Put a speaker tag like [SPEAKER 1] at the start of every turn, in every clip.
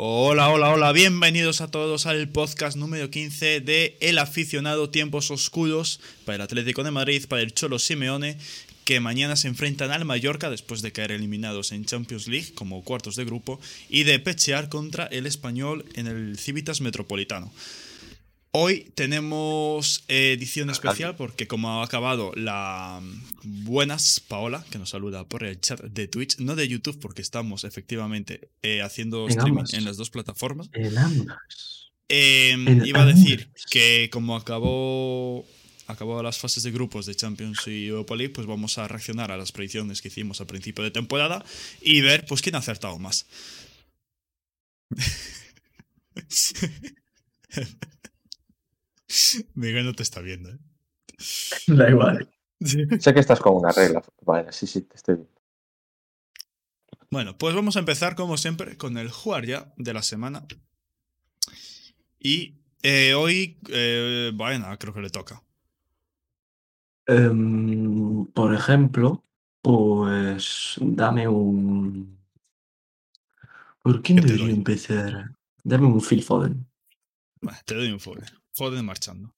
[SPEAKER 1] Hola, hola, hola, bienvenidos a todos al podcast número 15 de El aficionado Tiempos Oscuros para el Atlético de Madrid, para el Cholo Simeone, que mañana se enfrentan al Mallorca después de caer eliminados en Champions League como cuartos de grupo y de pechear contra el español en el Civitas Metropolitano. Hoy tenemos edición especial porque como ha acabado la buenas Paola, que nos saluda por el chat de Twitch, no de YouTube porque estamos efectivamente eh, haciendo
[SPEAKER 2] En
[SPEAKER 1] streaming
[SPEAKER 2] ambas.
[SPEAKER 1] en las dos plataformas.
[SPEAKER 2] En ambas.
[SPEAKER 1] Eh,
[SPEAKER 2] En
[SPEAKER 1] iba a decir que como acabó acabó las fases de grupos de Champions y Europa League, pues vamos a reaccionar a las predicciones que hicimos al principio de temporada y ver pues quién ha acertado más. Miguel no te está viendo, ¿eh?
[SPEAKER 2] Da igual.
[SPEAKER 3] Sé que estás con una regla. Vale, sí, sí, te estoy viendo.
[SPEAKER 1] Bueno, pues vamos a empezar como siempre con el jugar ya de la semana. Y eh, hoy, eh, bueno, creo que le toca.
[SPEAKER 2] Em, por ejemplo, pues dame un. ¿Por quién
[SPEAKER 1] ¿Qué te
[SPEAKER 2] debería empezar? Dame un Phil Foden.
[SPEAKER 1] Bueno, te doy un Foden. Foden marchando.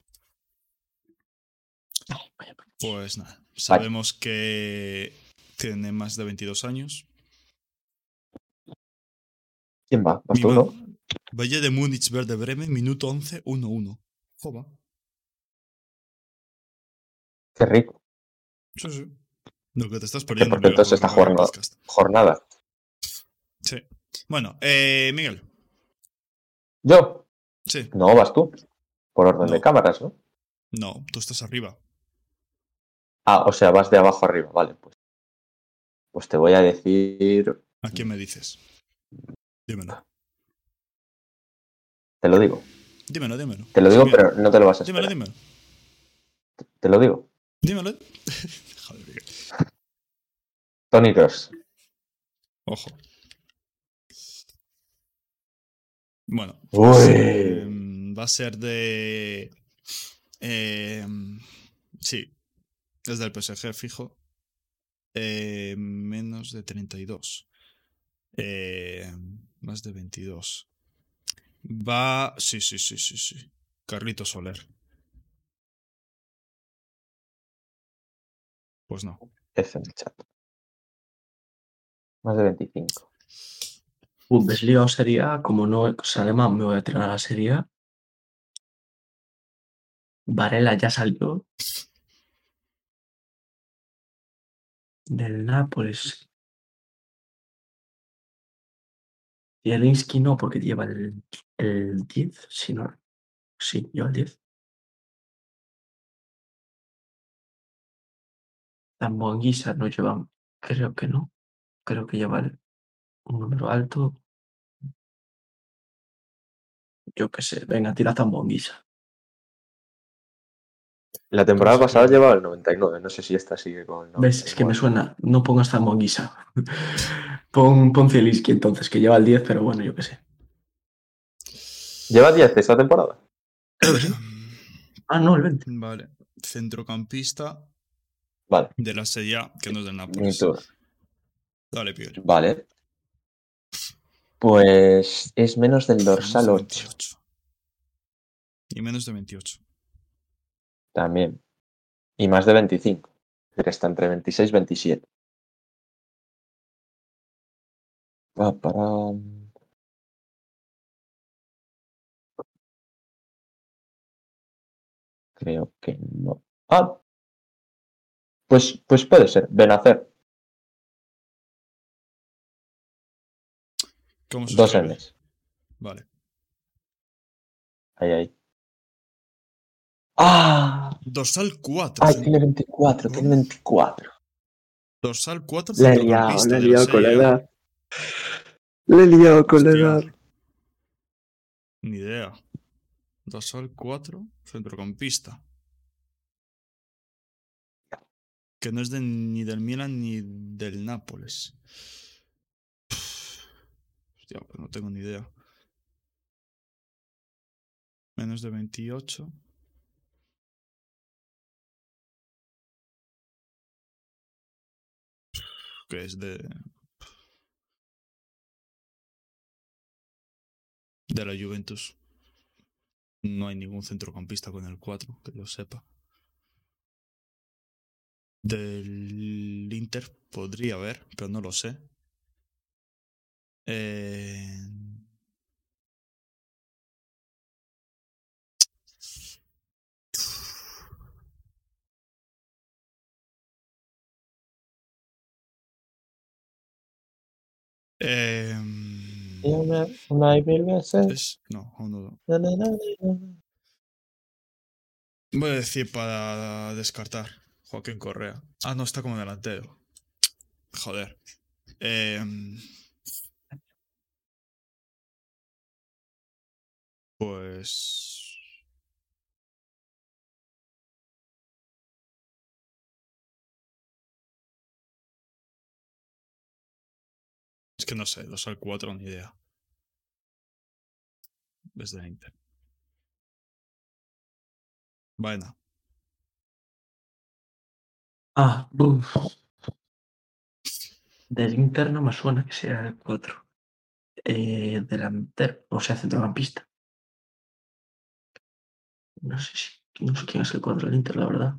[SPEAKER 1] Pues nada, sabemos que tiene más de 22 años.
[SPEAKER 3] ¿Quién va? ¿Vas tú, no?
[SPEAKER 1] Valle de Múnich, Verde Bremen, minuto 11, 1-1. Joba.
[SPEAKER 3] Qué rico.
[SPEAKER 1] Sí, sí. Lo que te estás perdiendo.
[SPEAKER 3] entonces
[SPEAKER 1] por el
[SPEAKER 3] jugando-
[SPEAKER 1] podcast.
[SPEAKER 3] Jornada.
[SPEAKER 1] Sí. Bueno, eh, Miguel.
[SPEAKER 3] ¿Yo?
[SPEAKER 1] Sí.
[SPEAKER 3] No, vas tú. Por orden
[SPEAKER 1] No.
[SPEAKER 3] de cámaras, ¿no?
[SPEAKER 1] No, tú estás arriba.
[SPEAKER 3] Ah, o sea, vas de abajo arriba. Vale, pues. Pues te voy a decir.
[SPEAKER 1] ¿A quién me dices? Dímelo.
[SPEAKER 3] Te lo digo.
[SPEAKER 1] Dímelo, dímelo.
[SPEAKER 3] Te lo digo, pero no te lo vas a
[SPEAKER 1] Dímelo,
[SPEAKER 3] esperar.
[SPEAKER 1] dímelo.
[SPEAKER 3] Te lo digo.
[SPEAKER 1] Dímelo. Joder.
[SPEAKER 3] Tony Cross.
[SPEAKER 1] Ojo. Bueno,
[SPEAKER 3] Uy.
[SPEAKER 1] pues, eh, va a ser de. eh, sí, es del PSG fijo. Eh, menos de 32. Eh, más de 22. Va. Sí, sí, sí, sí, sí. Carlito Soler. Pues no.
[SPEAKER 3] Es en el chat. Más de 25.
[SPEAKER 2] Bundesliga o Serie A, como no es alemán, me voy a tirar a la Serie A. Varela ya salió. Del Nápoles. Zielinski no, porque lleva el, el 10, si no. Sí, lleva el 10. Zambuanguisa no lleva, creo que no. Creo que lleva un número alto. Yo qué sé, venga, tira Zambuanguisa.
[SPEAKER 3] La temporada
[SPEAKER 1] Pues,
[SPEAKER 3] pasada
[SPEAKER 1] eh,
[SPEAKER 3] llevaba el 99. No sé si esta sigue con el
[SPEAKER 2] ¿Ves? Es que me
[SPEAKER 3] 99.
[SPEAKER 2] suena. No pongas Zambuanguisa. pon, pon Zielinski entonces, que lleva el 10, pero bueno, yo qué sé.
[SPEAKER 3] ¿Lleva 10 esta temporada?
[SPEAKER 2] Creo que sí. Ah, no, el 20.
[SPEAKER 1] Vale. Centrocampista
[SPEAKER 3] Vale.
[SPEAKER 1] de la Serie A, que no es del Nápoles. Dale, Piguel.
[SPEAKER 3] Vale. Pues es menos del dorsal
[SPEAKER 1] Menos de
[SPEAKER 3] 8.
[SPEAKER 1] 28. Y menos de 28.
[SPEAKER 3] También. Y más de 25. Es decir, está entre 26 y 27. Va para. Creo que no. Ah. Pues, pues puede ser. Benacer.
[SPEAKER 1] ¿Cómo se
[SPEAKER 3] Dos? N's.
[SPEAKER 1] Vale.
[SPEAKER 3] Ahí, ahí. ¡Ah!
[SPEAKER 1] Dorsal 4.
[SPEAKER 3] ¡Ay, tiene 24! Tiene 24.
[SPEAKER 1] Dorsal 4
[SPEAKER 2] Le he liado, le he liado con la
[SPEAKER 1] A.
[SPEAKER 2] edad. Le he liado con la edad.
[SPEAKER 1] Ni idea. Dorsal 4, centrocampista. Que no es de, ni del Milan ni del Nápoles. Hostia, pues no tengo ni idea. Menos de 28. Que es de. De la Juventus. No hay ningún centrocampista con el 4, que lo sepa. Del Inter podría haber, pero no lo sé. Eh,
[SPEAKER 3] Una, una y mil veces.
[SPEAKER 1] es- no, aún no.
[SPEAKER 3] Na.
[SPEAKER 1] Voy a decir para descartar. Joaquín Correa. Ah, no, está como delantero. Joder. Em, pues. Que no sé, los al 4 ni idea. Desde el Inter. Bueno.
[SPEAKER 2] Ah, buf. Del Inter no me suena que sea el 4. Eh, delantero, o sea, centrocampista. No sé si, no sé quién es el 4 del Inter, la verdad.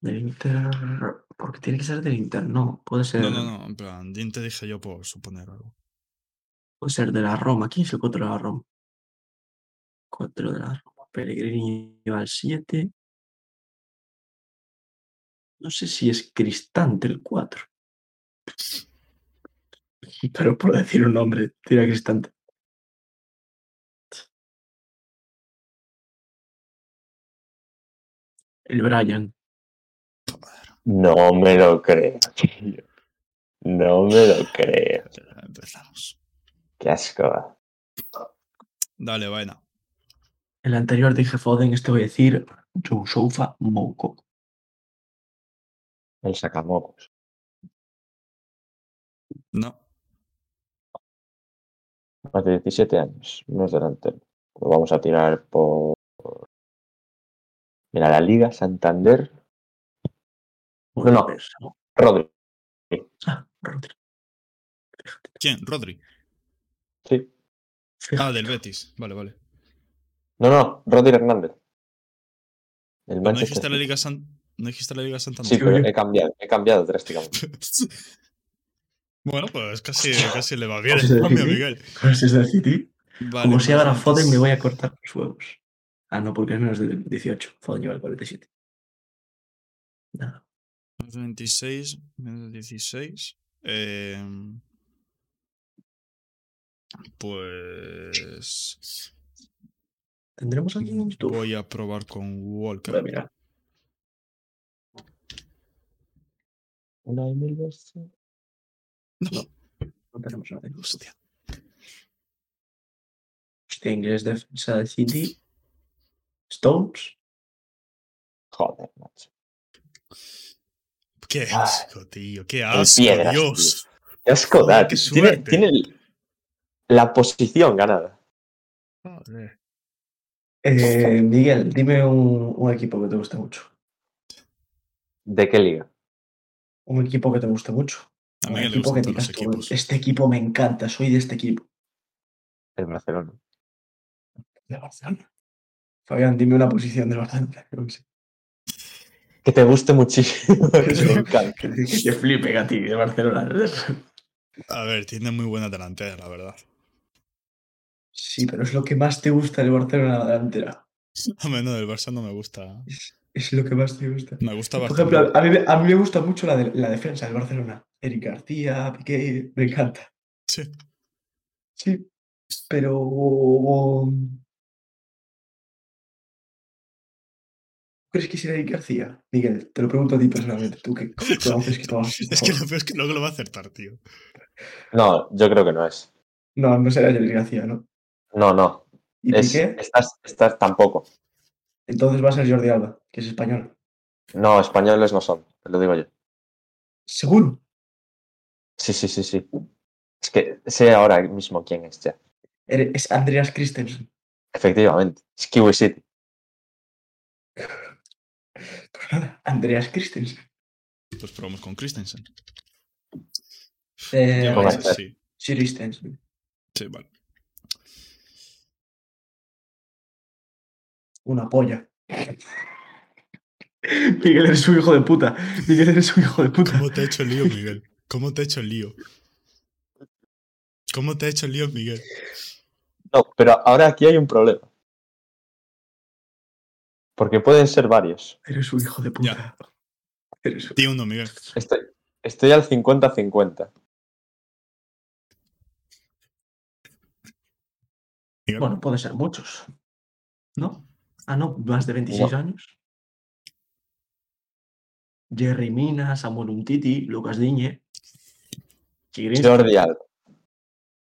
[SPEAKER 2] Del Inter, porque tiene que ser del Inter, no, puede ser,
[SPEAKER 1] No, no, no, en plan, Din te dije yo por suponer algo.
[SPEAKER 2] puede ser de la Roma. ¿Quién es el 4 de la Roma? 4 de la Roma. Pellegrini lleva el 7. No sé si es Cristante el 4. Pero por decir un nombre, tira Cristante. El Brian.
[SPEAKER 3] No me lo creo, tío. No me lo creo.
[SPEAKER 1] Empezamos.
[SPEAKER 3] Qué asco.
[SPEAKER 1] Dale, vaina.
[SPEAKER 2] El anterior dije Foden, este voy a decir Joe Mouko.
[SPEAKER 3] El sacamocos.
[SPEAKER 1] No.
[SPEAKER 3] Más de 17 años. No es delantero. Lo vamos a tirar por. Mira, la Liga Santander. No. Rodri.
[SPEAKER 2] Ah, Rodri.
[SPEAKER 1] ¿Quién? Rodri.
[SPEAKER 3] Sí.
[SPEAKER 1] Ah, del Betis. Vale, vale.
[SPEAKER 3] No, no, Rodri Hernández. El
[SPEAKER 1] ¿No dijiste la. Liga San... ¿No dijiste la Liga Santander?
[SPEAKER 3] Sí, pero he cambiado, he cambiado drásticamente.
[SPEAKER 1] bueno, pues casi, casi le va bien el cambio, Miguel.
[SPEAKER 2] Es del City.
[SPEAKER 1] Vale,
[SPEAKER 2] Como si
[SPEAKER 1] pues
[SPEAKER 2] ahora Foden me voy a cortar los huevos. Ah, no, porque es menos de 18. Foden lleva el 47. Nada.
[SPEAKER 1] De 26, menos de 16. Eh, pues.
[SPEAKER 2] ¿Tendremos aquí en YouTube?
[SPEAKER 1] Voy a probar con Walker.
[SPEAKER 2] Voy a mirar.
[SPEAKER 3] Una y mil veces.
[SPEAKER 1] No,
[SPEAKER 2] No tenemos nada
[SPEAKER 1] hostia.
[SPEAKER 2] Hostia, inglés defensa del City. Stones.
[SPEAKER 3] Joder, macho.
[SPEAKER 1] Qué
[SPEAKER 3] Ah.
[SPEAKER 1] asco, tío. Qué asco,
[SPEAKER 3] piedras,
[SPEAKER 1] Dios.
[SPEAKER 3] Qué asco
[SPEAKER 1] Joder,
[SPEAKER 3] da.
[SPEAKER 1] qué
[SPEAKER 3] Tiene,
[SPEAKER 1] suerte.
[SPEAKER 3] tiene el- la posición ganada.
[SPEAKER 1] Joder.
[SPEAKER 2] Eh, Miguel, dime un, un equipo que te guste mucho.
[SPEAKER 3] ¿De qué liga?
[SPEAKER 2] Un equipo que te guste mucho.
[SPEAKER 1] A
[SPEAKER 2] Un equipo que. Este equipo me encanta, soy de este equipo.
[SPEAKER 3] El Barcelona.
[SPEAKER 2] De Barcelona. Fabián, dime una posición de Barcelona.
[SPEAKER 3] Que te guste muchísimo. que
[SPEAKER 2] te flipe a ti de Barcelona.
[SPEAKER 1] A ver, tiene muy buena delantera, la verdad.
[SPEAKER 2] Sí, pero es lo que más te gusta del Barcelona la delantera.
[SPEAKER 1] A menos del Barça no me gusta.
[SPEAKER 2] Es, es lo que más te gusta.
[SPEAKER 1] Me gusta
[SPEAKER 2] Por
[SPEAKER 1] bastante.
[SPEAKER 2] ejemplo, a mí, me- a mí me gusta mucho la, de- la defensa del Barcelona. Eric García, Piqué, me encanta.
[SPEAKER 1] Sí.
[SPEAKER 2] Sí, pero. ¿Crees que será Eric García? Miguel, te lo pregunto a ti personalmente. Tú que conoces que todas
[SPEAKER 1] Es que lo peor es que luego lo va a acertar, tío.
[SPEAKER 3] No, yo creo que no es.
[SPEAKER 2] No, no será Eric García, ¿no?
[SPEAKER 3] No, no.
[SPEAKER 2] ¿Y
[SPEAKER 3] Es,
[SPEAKER 2] Piqué?
[SPEAKER 3] estás, estás tampoco.
[SPEAKER 2] Entonces va a ser Jordi Alba, que es español.
[SPEAKER 3] No, españoles no son, te lo digo yo.
[SPEAKER 2] ¿Seguro?
[SPEAKER 3] Sí, sí, sí, sí. Es que sé ahora mismo quién es ya.
[SPEAKER 2] Es Andreas Christensen.
[SPEAKER 3] Efectivamente. Es Kiwi City.
[SPEAKER 2] Pues nada, Andreas Christensen.
[SPEAKER 1] Pues probamos con Christensen.
[SPEAKER 2] Eh,
[SPEAKER 1] Ya vais así.
[SPEAKER 2] Christensen.
[SPEAKER 1] Sí, vale.
[SPEAKER 2] Una polla. Miguel, eres un hijo de puta. Miguel, eres un hijo de puta.
[SPEAKER 1] ¿Cómo te ha hecho el lío, Miguel? ¿Cómo te ha hecho el lío? ¿Cómo te ha hecho el lío, Miguel?
[SPEAKER 3] No, pero ahora aquí hay un problema. Porque pueden ser varios.
[SPEAKER 2] Eres un hijo de puta. Eres un-
[SPEAKER 1] Di uno, Miguel.
[SPEAKER 3] Estoy, estoy al 50-50.
[SPEAKER 1] Miguel.
[SPEAKER 2] Bueno, puede ser muchos. ¿No? Ah, no, más de 26
[SPEAKER 3] Gua-
[SPEAKER 2] años. Jerry Mina, Samuel Umtiti, Lucas Diñe.
[SPEAKER 3] Jordi Alba.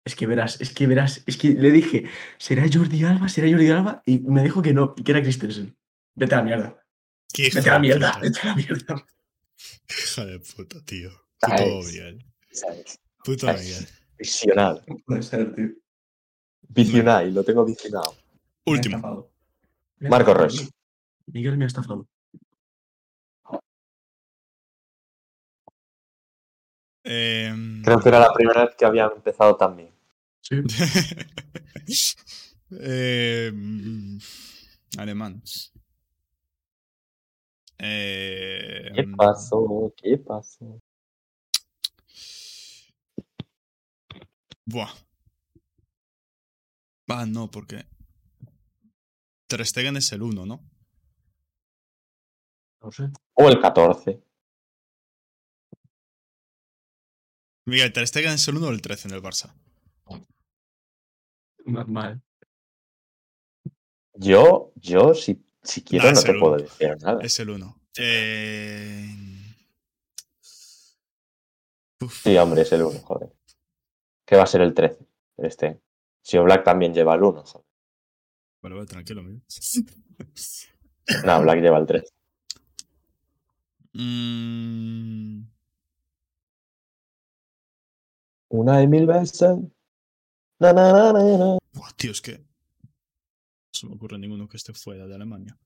[SPEAKER 2] Es que verás, es que verás, es que le dije, ¿será Jordi Alba? ¿Será Jordi Alba? Y me dijo que no, que era Christensen. Vete a la mierda. Vete a la mierda.
[SPEAKER 1] puta.
[SPEAKER 2] Vete a la mierda.
[SPEAKER 1] Hija de puta, tío. Puto.
[SPEAKER 3] ¿sabes?
[SPEAKER 1] Puto. Miguel.
[SPEAKER 3] Visionado.
[SPEAKER 2] No puede ser, tío.
[SPEAKER 3] Visionado, y lo tengo visionado.
[SPEAKER 1] Último.
[SPEAKER 3] Marco Reus.
[SPEAKER 2] Miguel me ha estafado.
[SPEAKER 1] Em,
[SPEAKER 3] Creo que era la primera vez que había empezado también.
[SPEAKER 2] Sí.
[SPEAKER 1] Em, alemán.
[SPEAKER 3] ¿Qué
[SPEAKER 1] Em,
[SPEAKER 3] pasó? ¿Qué pasó?
[SPEAKER 1] Buah. Ah, no, porque. Ter Stegen es el 1, ¿no?
[SPEAKER 2] No sé.
[SPEAKER 3] O el 14.
[SPEAKER 1] Miguel, Ter Stegen es el 1 o el 13 en el Barça.
[SPEAKER 2] Normal.
[SPEAKER 3] Yo, yo, si, si quiero,
[SPEAKER 1] Nah,
[SPEAKER 3] no te
[SPEAKER 1] el
[SPEAKER 3] puedo
[SPEAKER 1] uno.
[SPEAKER 3] decir nada.
[SPEAKER 1] Es el 1. Eh...
[SPEAKER 3] Sí, hombre, es el 1, joder. ¿Qué va a ser el 13? Este. Si Black también lleva el 1, joder.
[SPEAKER 1] Vale, vale, tranquilo, Miguel.
[SPEAKER 3] No, Black lleva el 3.
[SPEAKER 1] Mm,
[SPEAKER 3] Una y mil veces. Na, na, na.
[SPEAKER 1] buah, tío, es que. No se me ocurre ninguno que esté fuera de Alemania.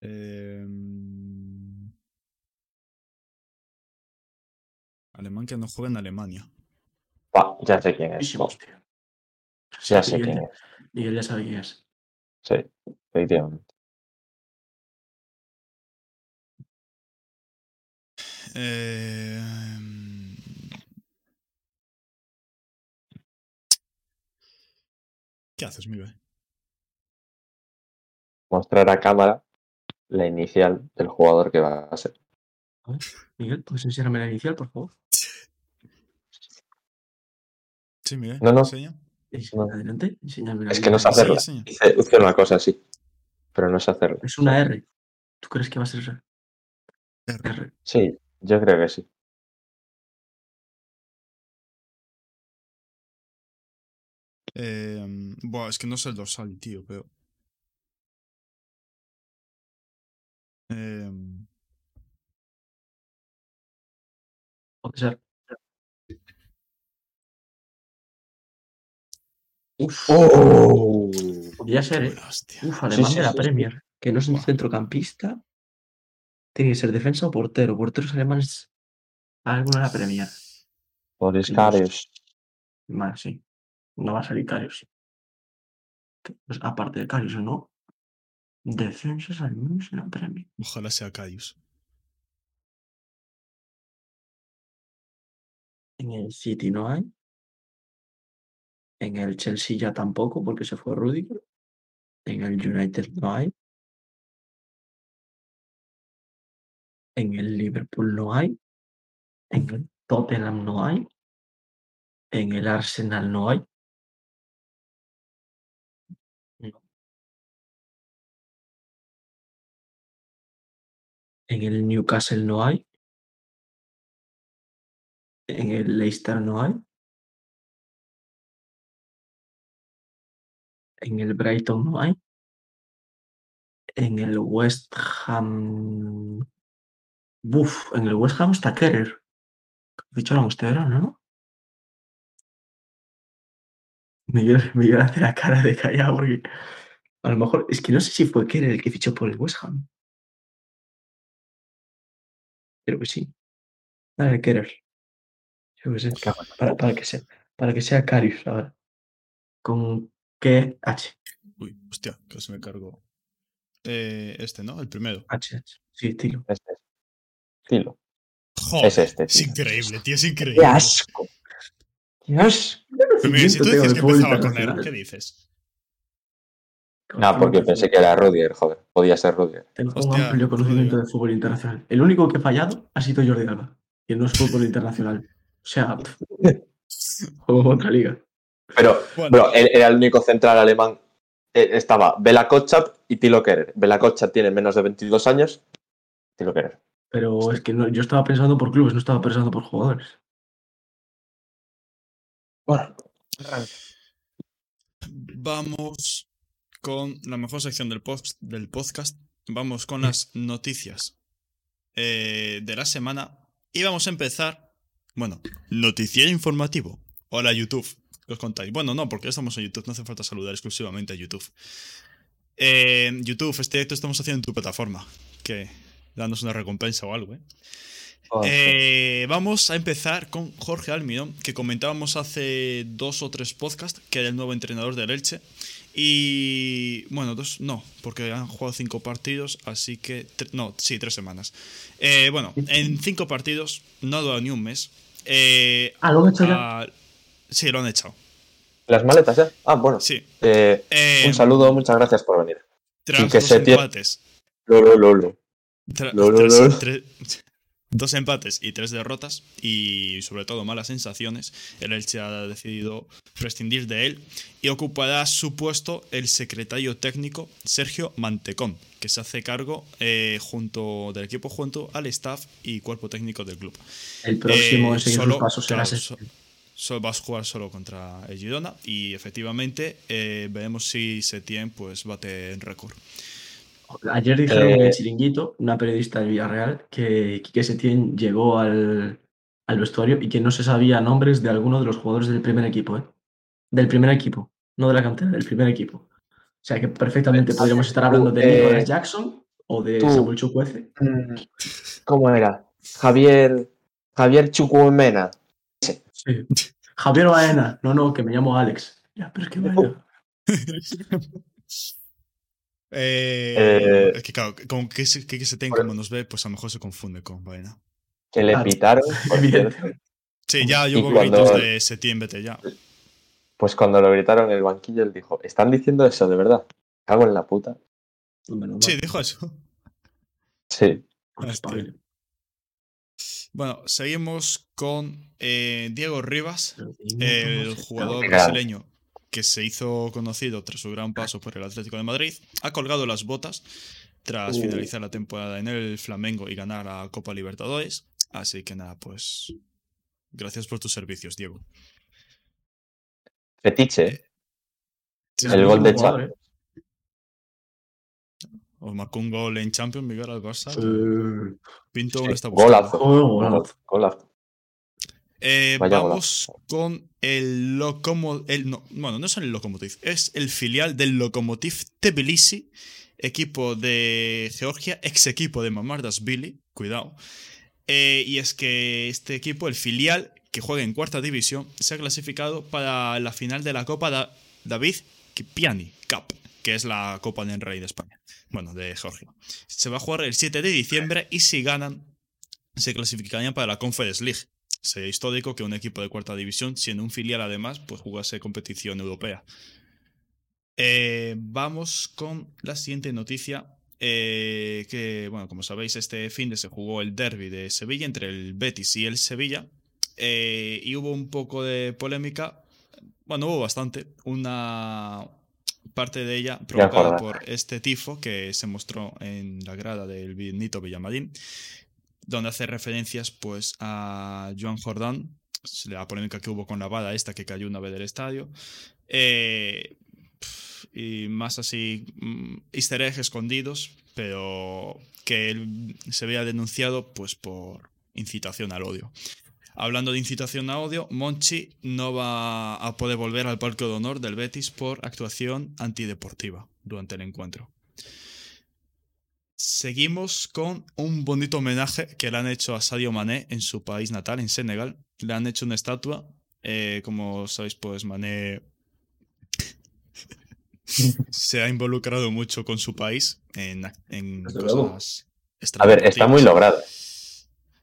[SPEAKER 1] Em, Alemán que no juega en Alemania.
[SPEAKER 3] Pa, ya sé quién es. Ya sé
[SPEAKER 2] Miguel,
[SPEAKER 3] quién es.
[SPEAKER 2] Miguel ya sabe quién es.
[SPEAKER 3] Sí, efectivamente.
[SPEAKER 1] Em, ¿Qué haces, Miguel?
[SPEAKER 3] Mostrar a cámara la inicial del jugador que va a ser.
[SPEAKER 2] Miguel, ¿puedes enseñarme la inicial, por favor?
[SPEAKER 1] Sí, Miguel.
[SPEAKER 3] No, no.
[SPEAKER 1] enseña.
[SPEAKER 3] No.
[SPEAKER 2] Adelante, enséñame la
[SPEAKER 3] Es que no sé hacerla.
[SPEAKER 1] Sí,
[SPEAKER 3] una cosa así, pero no sé hacerla.
[SPEAKER 2] Es una R. ¿Tú crees que va a ser R?
[SPEAKER 1] R.
[SPEAKER 2] R.
[SPEAKER 3] Sí, yo creo que sí.
[SPEAKER 1] Buah, es que no sé el dorsal, tío, pero. Em,
[SPEAKER 2] Puede ser. Uf,
[SPEAKER 3] ¡Oh!
[SPEAKER 2] podría ser, ¿eh?
[SPEAKER 1] hostia.
[SPEAKER 2] Uf, alemán
[SPEAKER 3] sí,
[SPEAKER 2] de la
[SPEAKER 3] sí, sí.
[SPEAKER 2] Premier. Que no es un centrocampista. Tiene que ser defensa o portero. Porteros alemanes. Alguno de la Premier.
[SPEAKER 3] Boris
[SPEAKER 2] Dios.
[SPEAKER 3] Karius.
[SPEAKER 2] Más, sí. No va a salir Carius. Que, pues, aparte de Carius, ¿no? Defensas alemanes en la Premier.
[SPEAKER 1] Ojalá sea Caius.
[SPEAKER 2] En el City no hay. En el Chelsea ya tampoco, porque se fue Rudiger. En el United no hay. En el Liverpool no hay. En el Tottenham no hay. En el Arsenal no hay. En el Newcastle no hay. En el Leicester no hay. En el Brighton no hay. En el West Ham. Buf, en el West Ham está Kerer. Ficharon este verano, ¿no? Miguel, Miguel hace la cara de callado porque a lo mejor es que no sé si fue Kerer el que fichó por el West Ham. Creo que sí. Yo qué sé. Para, para que se, para que sea Carius ahora. Con qué H.
[SPEAKER 1] Uy, hostia, que se me cargó. Eh, este, ¿no? El primero.
[SPEAKER 2] H, H. Sí, Tilo.
[SPEAKER 3] Este es. Tilo.
[SPEAKER 1] Joder,
[SPEAKER 3] Es este,
[SPEAKER 1] Es increíble, tío, es
[SPEAKER 3] ¡Qué
[SPEAKER 1] increíble.
[SPEAKER 3] asco! ¡Qué asco!
[SPEAKER 1] Pero mira, si tú dices que empezaba con él,
[SPEAKER 2] internacional.
[SPEAKER 1] ¿qué dices?
[SPEAKER 3] No, porque pensé que era Rudiger, joder. Podía ser Rudiger.
[SPEAKER 2] Tengo
[SPEAKER 1] Hostia,
[SPEAKER 2] un amplio conocimiento de fútbol internacional. El único que ha fallado ha sido Jordi Alba, que no es fútbol internacional. O sea, juego en otra liga.
[SPEAKER 3] Pero,
[SPEAKER 1] Bueno,
[SPEAKER 3] bro, él era el único central alemán. Eh, Estaba Bela Kotschap y Tilo Kerer. Bela Kotschap tiene menos de 22 años. Tilo Kerer.
[SPEAKER 2] Pero es que no- yo estaba pensando por clubes, no estaba pensando por jugadores.
[SPEAKER 3] Bueno,
[SPEAKER 1] vamos con la mejor sección del, post, del podcast. Vamos con las noticias eh, de la semana. Y vamos a empezar. Bueno, noticiero informativo. Hola, YouTube. ¿Qué os contáis? Bueno, no, porque estamos en YouTube. No hace falta saludar exclusivamente a YouTube. Eh, YouTube, este directo estamos haciendo en tu plataforma. Que danos una recompensa o algo, ¿eh? Eh, vamos a empezar con Jorge Almirón, que comentábamos hace dos o tres podcasts, que era el nuevo entrenador del Elche. Y bueno, dos, no, porque han jugado cinco partidos, así que. tre- No, sí, tres semanas. Eh, bueno, en cinco partidos, no ha durado ni un mes. Eh,
[SPEAKER 2] Ah, lo han hecho ya.
[SPEAKER 1] ah, sí, lo han echado.
[SPEAKER 3] ¿Las maletas ya? Ah, bueno.
[SPEAKER 1] Sí.
[SPEAKER 3] Eh,
[SPEAKER 1] Eh,
[SPEAKER 3] un saludo, muchas gracias por venir.
[SPEAKER 1] Tras
[SPEAKER 3] que
[SPEAKER 1] dos
[SPEAKER 3] se tie-
[SPEAKER 1] empates.
[SPEAKER 3] Lo, lo, lo, lo.
[SPEAKER 1] Tra- dos empates y tres derrotas y sobre todo malas sensaciones, el Elche ha decidido prescindir de él y ocupará su puesto el secretario técnico Sergio Mantecón, que se hace cargo eh, junto del equipo junto al staff y cuerpo técnico del club.
[SPEAKER 2] El próximo
[SPEAKER 1] Eh,
[SPEAKER 2] en seguir
[SPEAKER 1] solo-
[SPEAKER 2] sus pasos será
[SPEAKER 1] claro,
[SPEAKER 2] Sessi.
[SPEAKER 1] so- so- vas a jugar solo contra el Girona y efectivamente eh, veremos si Setién pues bate el récord.
[SPEAKER 2] Ayer dijeron en
[SPEAKER 3] Eh,
[SPEAKER 2] el chiringuito, una periodista de Villarreal, que Quique Setién llegó al, al vestuario y que no se sabía nombres de alguno de los jugadores del primer equipo, ¿eh? Del primer equipo, no de la cantera, del primer equipo. O sea que perfectamente podríamos estar hablando de
[SPEAKER 3] Eh,
[SPEAKER 2] Jackson o de
[SPEAKER 3] tú-
[SPEAKER 2] Samuel Chukwueze.
[SPEAKER 3] Mm, ¿Cómo era? Javier. Javier Chukwumena.
[SPEAKER 2] Sí. Javier Baena. No, no, que me llamo Alex. Ya, pero es que Baena.
[SPEAKER 1] Eh,
[SPEAKER 3] Eh,
[SPEAKER 1] es que claro, como que se, que se ten como nos ve, pues a lo mejor se confunde con vaina.
[SPEAKER 3] Que le pitaron.
[SPEAKER 1] Sí, ya yo hubo
[SPEAKER 3] cuando-
[SPEAKER 1] gritos de septiembre, vete ya.
[SPEAKER 3] Pues cuando lo gritaron en el banquillo, él dijo: ¿Están diciendo eso de verdad? Cago en la puta.
[SPEAKER 2] Menos
[SPEAKER 1] Sí,
[SPEAKER 2] mal,
[SPEAKER 1] dijo eso.
[SPEAKER 3] Sí.
[SPEAKER 1] Bueno, seguimos con eh, Diego Rivas, el jugador brasileño que se hizo conocido tras su gran paso por el Atlético de Madrid. Ha colgado las botas tras
[SPEAKER 3] Uh.
[SPEAKER 1] finalizar la temporada en el Flamengo y ganar la Copa Libertadores. Así que nada, pues Gracias por tus servicios, Diego.
[SPEAKER 3] Fetiche. ¿eh?
[SPEAKER 1] Sí,
[SPEAKER 3] El
[SPEAKER 1] sí,
[SPEAKER 3] gol de Champions.
[SPEAKER 1] Os marcó un gol en Champions, Miguel al Barça.
[SPEAKER 2] ¿eh?
[SPEAKER 1] Pinto
[SPEAKER 3] Sí,
[SPEAKER 1] está buscando.
[SPEAKER 3] Golazo.
[SPEAKER 2] Golazo.
[SPEAKER 3] Golazo.
[SPEAKER 1] Eh, vamos
[SPEAKER 3] golazo.
[SPEAKER 1] con el Lokomotiv. No, bueno, no es el Lokomotiv, es el filial del Lokomotiv Tbilisi, equipo de Georgia, ex equipo de Billy, cuidado. Eh, y es que este equipo, el filial, que juega en cuarta división, se ha clasificado para la final de la Copa Da- David Kipiani Cup, que es la Copa del Rey de España. Bueno, de Georgia. Se va a jugar el 7 de diciembre y si ganan, se clasificarían para la Conference League. Sería histórico que un equipo de cuarta división, siendo un filial además, pues jugase competición europea. Eh, vamos con la siguiente noticia. eh, que, bueno, como sabéis, este fin de se jugó el derby de Sevilla entre el Betis y el Sevilla. eh, y hubo un poco de polémica. Bueno, hubo bastante. Una parte de ella provocada por este tifo que se mostró en la grada del Benito Villamarín donde hace referencias pues a Joan Jordán, la polémica que hubo con la bala esta que cayó una vez del estadio, eh, y más así mm, easter escondidos, pero que él se había denunciado pues por incitación al odio. Hablando de incitación a odio, Monchi no va a poder volver al Parque de Honor del Betis por actuación antideportiva durante el encuentro. Seguimos con un bonito homenaje que le han hecho a Sadio Mané en su país natal, en Senegal. Le han hecho una estatua Eh, como sabéis, pues Mané se ha involucrado mucho con su país en, en cosas
[SPEAKER 3] A ver, está muy lograda.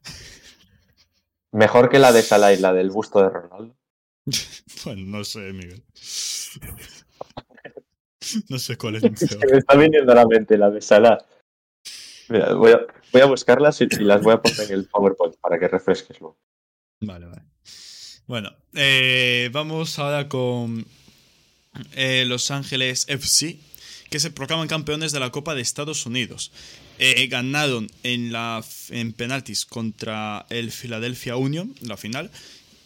[SPEAKER 3] Mejor que la de Salah y la del busto de Ronaldo.
[SPEAKER 1] Bueno, no sé, Miguel. No sé cuál es
[SPEAKER 3] que me está viniendo a la mente la de Salah. Voy a, voy a buscarlas y, y las voy a poner en el PowerPoint para que refresques luego.
[SPEAKER 1] Vale, vale. Bueno, eh, vamos ahora con eh, Los Ángeles FC, que se proclaman campeones de la Copa de Estados Unidos. Eh, ganaron en, la, en penaltis contra el Philadelphia Union, la final.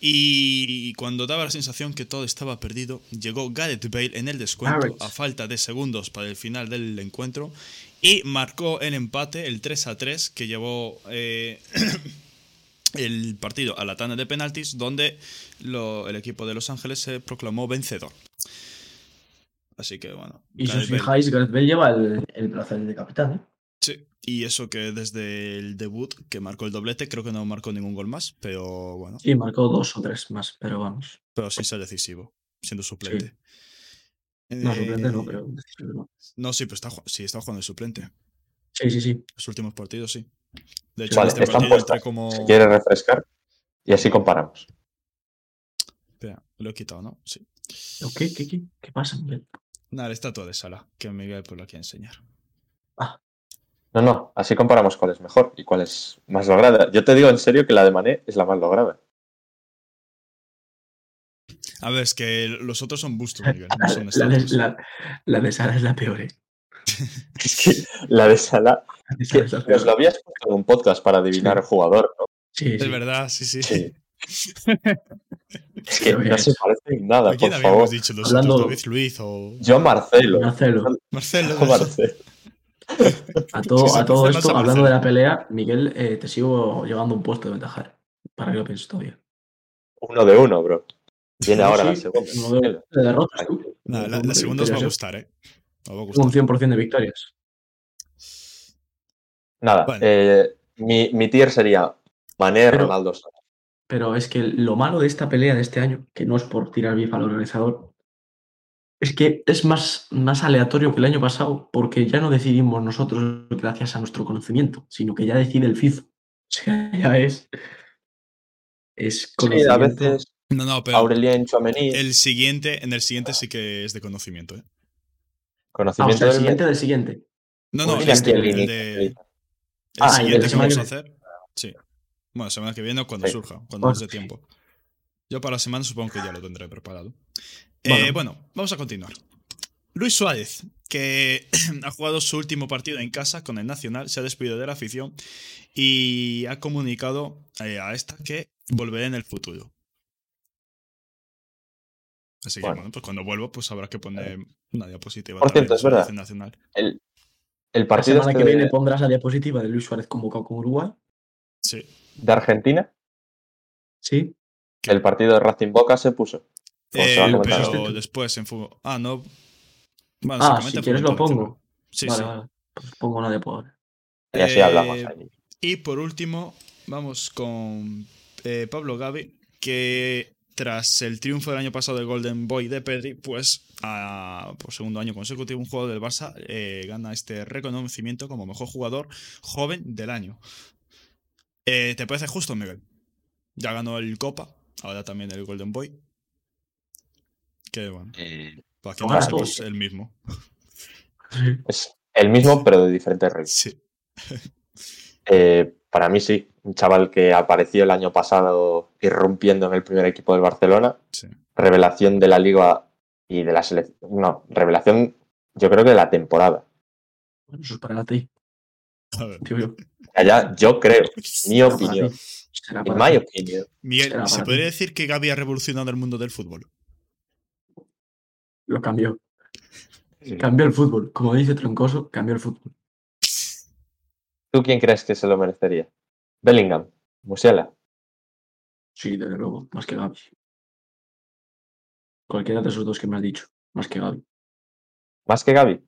[SPEAKER 1] Y cuando daba la sensación que todo estaba perdido, llegó Gareth Bale en el descuento a falta de segundos para el final del encuentro y marcó el empate, el 3 a 3, que llevó eh, el partido a la tanda de penaltis, donde lo- el equipo de Los Ángeles se proclamó vencedor. Así que bueno.
[SPEAKER 2] Y si os fijáis, Gareth Bale lleva el, el brazalete de capitán. ¿eh?
[SPEAKER 1] Sí, y eso que desde el debut, que marcó el doblete, creo que no marcó ningún gol más, pero bueno,
[SPEAKER 2] Sí, marcó dos o tres más, pero vamos.
[SPEAKER 1] pero sin ser decisivo, siendo suplente.
[SPEAKER 2] No,
[SPEAKER 1] Eh,
[SPEAKER 2] suplente no, pero no.
[SPEAKER 1] No, sí, pero está, sí, está jugando de suplente.
[SPEAKER 2] Sí, sí, sí.
[SPEAKER 1] Los últimos partidos, sí. De hecho,
[SPEAKER 2] Vale,
[SPEAKER 1] este
[SPEAKER 3] están
[SPEAKER 1] partido
[SPEAKER 3] puestas.
[SPEAKER 1] como.
[SPEAKER 3] Si quieres refrescar y así comparamos.
[SPEAKER 1] Espera, lo he quitado, ¿no? Sí.
[SPEAKER 2] ¿O ¿Qué, qué, qué, qué pasa, Miguel?
[SPEAKER 1] Nada, la estatua de Sala, que Miguel pues la quiere enseñar.
[SPEAKER 3] No, no, así comparamos cuál es mejor y cuál es más lograda. Yo te digo en serio que la de Mané es la más lograda.
[SPEAKER 1] A ver, es que los otros son bustos, Miguel, no son
[SPEAKER 2] La de, la, la de Sara es la peor, ¿eh?
[SPEAKER 3] Es que la de Salah,
[SPEAKER 2] La de
[SPEAKER 3] que
[SPEAKER 2] Sara es peor.
[SPEAKER 3] lo habías puesto en un podcast para adivinar
[SPEAKER 2] Sí.
[SPEAKER 3] el jugador, ¿no?
[SPEAKER 2] Sí, sí.
[SPEAKER 1] Es verdad, sí, sí.
[SPEAKER 3] Sí. Es que no se parece en nada,
[SPEAKER 1] ¿A quién
[SPEAKER 3] por favor.
[SPEAKER 1] dicho?
[SPEAKER 2] Hablando-
[SPEAKER 1] David Luiz o
[SPEAKER 3] Yo Marcelo.
[SPEAKER 2] Marcelo,
[SPEAKER 1] Marcelo.
[SPEAKER 3] Marcelo.
[SPEAKER 2] A todo, a todo esto, hablando de la pelea, Miguel, eh, te sigo llevando un puesto de ventaja. Para que lo pienses todavía.
[SPEAKER 3] Uno de uno, bro. Viene ahora
[SPEAKER 2] sí,
[SPEAKER 3] la segunda.
[SPEAKER 2] uno de, de derrotas, tú.
[SPEAKER 1] Nada, la,
[SPEAKER 2] Un
[SPEAKER 1] la segunda os va a gustar, ¿eh? Os va a
[SPEAKER 2] Un
[SPEAKER 1] gustar.
[SPEAKER 2] 100% de victorias.
[SPEAKER 3] Nada,
[SPEAKER 1] Bueno.
[SPEAKER 3] eh, mi, mi tier sería Mané,
[SPEAKER 2] Pero-
[SPEAKER 3] Ronaldo.
[SPEAKER 2] Pero es que lo malo de esta pelea de este año, que no es por tirar bien al organizador, es que es más, más aleatorio que el año pasado, porque ya no decidimos nosotros gracias a nuestro conocimiento, sino que ya decide el FIFO. O sea, ya es. Es
[SPEAKER 3] Sí,
[SPEAKER 2] conocimiento.
[SPEAKER 3] a veces
[SPEAKER 1] No, no, pero
[SPEAKER 3] Aurelien Chouameni,
[SPEAKER 1] el siguiente, en el siguiente sí que es de conocimiento, ¿eh?
[SPEAKER 2] Ah, o
[SPEAKER 3] conocimiento
[SPEAKER 2] sea, el
[SPEAKER 3] del
[SPEAKER 2] siguiente del siguiente.
[SPEAKER 1] No, no,
[SPEAKER 2] Pues
[SPEAKER 3] Mira,
[SPEAKER 1] este,
[SPEAKER 3] el
[SPEAKER 1] el, de,
[SPEAKER 3] el-
[SPEAKER 1] el
[SPEAKER 2] Ah, el
[SPEAKER 1] siguiente
[SPEAKER 2] la
[SPEAKER 1] que
[SPEAKER 2] semana
[SPEAKER 1] vamos a
[SPEAKER 2] que
[SPEAKER 1] hacer. Sí. Bueno, semana que viene o cuando
[SPEAKER 3] Sí.
[SPEAKER 1] surja, cuando nos dé tiempo. Yo para la semana supongo que ya lo tendré preparado.
[SPEAKER 2] Bueno.
[SPEAKER 1] Eh, bueno, vamos a continuar. Luis Suárez, que ha jugado su último partido en casa con el Nacional, se ha despedido de la afición y ha comunicado eh, a esta que volverá en el futuro. Así que
[SPEAKER 3] Bueno.
[SPEAKER 1] bueno, pues cuando vuelva, pues habrá que poner una diapositiva.
[SPEAKER 3] Por cierto, es verdad.
[SPEAKER 1] Nacional.
[SPEAKER 3] el, el
[SPEAKER 2] La
[SPEAKER 3] partido
[SPEAKER 2] semana
[SPEAKER 3] este
[SPEAKER 2] que
[SPEAKER 3] de,
[SPEAKER 2] viene pondrás la diapositiva de Luis Suárez convocado con Uruguay.
[SPEAKER 1] Sí.
[SPEAKER 3] de Argentina,
[SPEAKER 2] Sí.
[SPEAKER 3] el partido de Racing Boca se puso. A
[SPEAKER 1] Eh, pero después en fútbol. Ah, no. Bueno,
[SPEAKER 2] Ah, si quieres lo pongo.
[SPEAKER 1] Sí,
[SPEAKER 2] vale,
[SPEAKER 1] sí.
[SPEAKER 2] vale. Pues pongo una de por.
[SPEAKER 3] Y así
[SPEAKER 1] Eh,
[SPEAKER 3] hablamos ahí.
[SPEAKER 1] Y por último, vamos con eh, Pablo Gavi, que tras el triunfo del año pasado del Golden Boy de Pedri, pues a- por segundo año consecutivo un jugador del Barça eh, gana este reconocimiento como mejor jugador joven del año. Eh, ¿Te parece justo, Miguel? Ya ganó el Copa, ahora también el Golden Boy. Que bueno,
[SPEAKER 3] Eh,
[SPEAKER 1] no el mismo.
[SPEAKER 3] Es el mismo, pero de diferentes reglas.
[SPEAKER 1] Sí.
[SPEAKER 3] Eh, para mí sí, un chaval que apareció el año pasado irrumpiendo en el primer equipo del Barcelona,
[SPEAKER 1] sí.
[SPEAKER 3] revelación de la liga y de la selección. No, revelación yo creo que de la temporada.
[SPEAKER 2] Bueno, eso es para ti.
[SPEAKER 1] A ver,
[SPEAKER 2] digo yo.
[SPEAKER 3] Allá yo creo, mi opinión.
[SPEAKER 2] ti.
[SPEAKER 3] opinion.
[SPEAKER 1] Miguel, ¿se podría decir que Gavi ha revolucionado el mundo del fútbol?
[SPEAKER 2] Lo cambió. Cambió el fútbol. Como dice Troncoso, cambió el fútbol.
[SPEAKER 3] ¿Tú quién crees que se lo merecería? Bellingham, Musiala.
[SPEAKER 2] Sí, desde luego. Más que Gaby. Cualquiera de esos dos que me has dicho. Más que Gaby.
[SPEAKER 3] ¿Más que Gaby?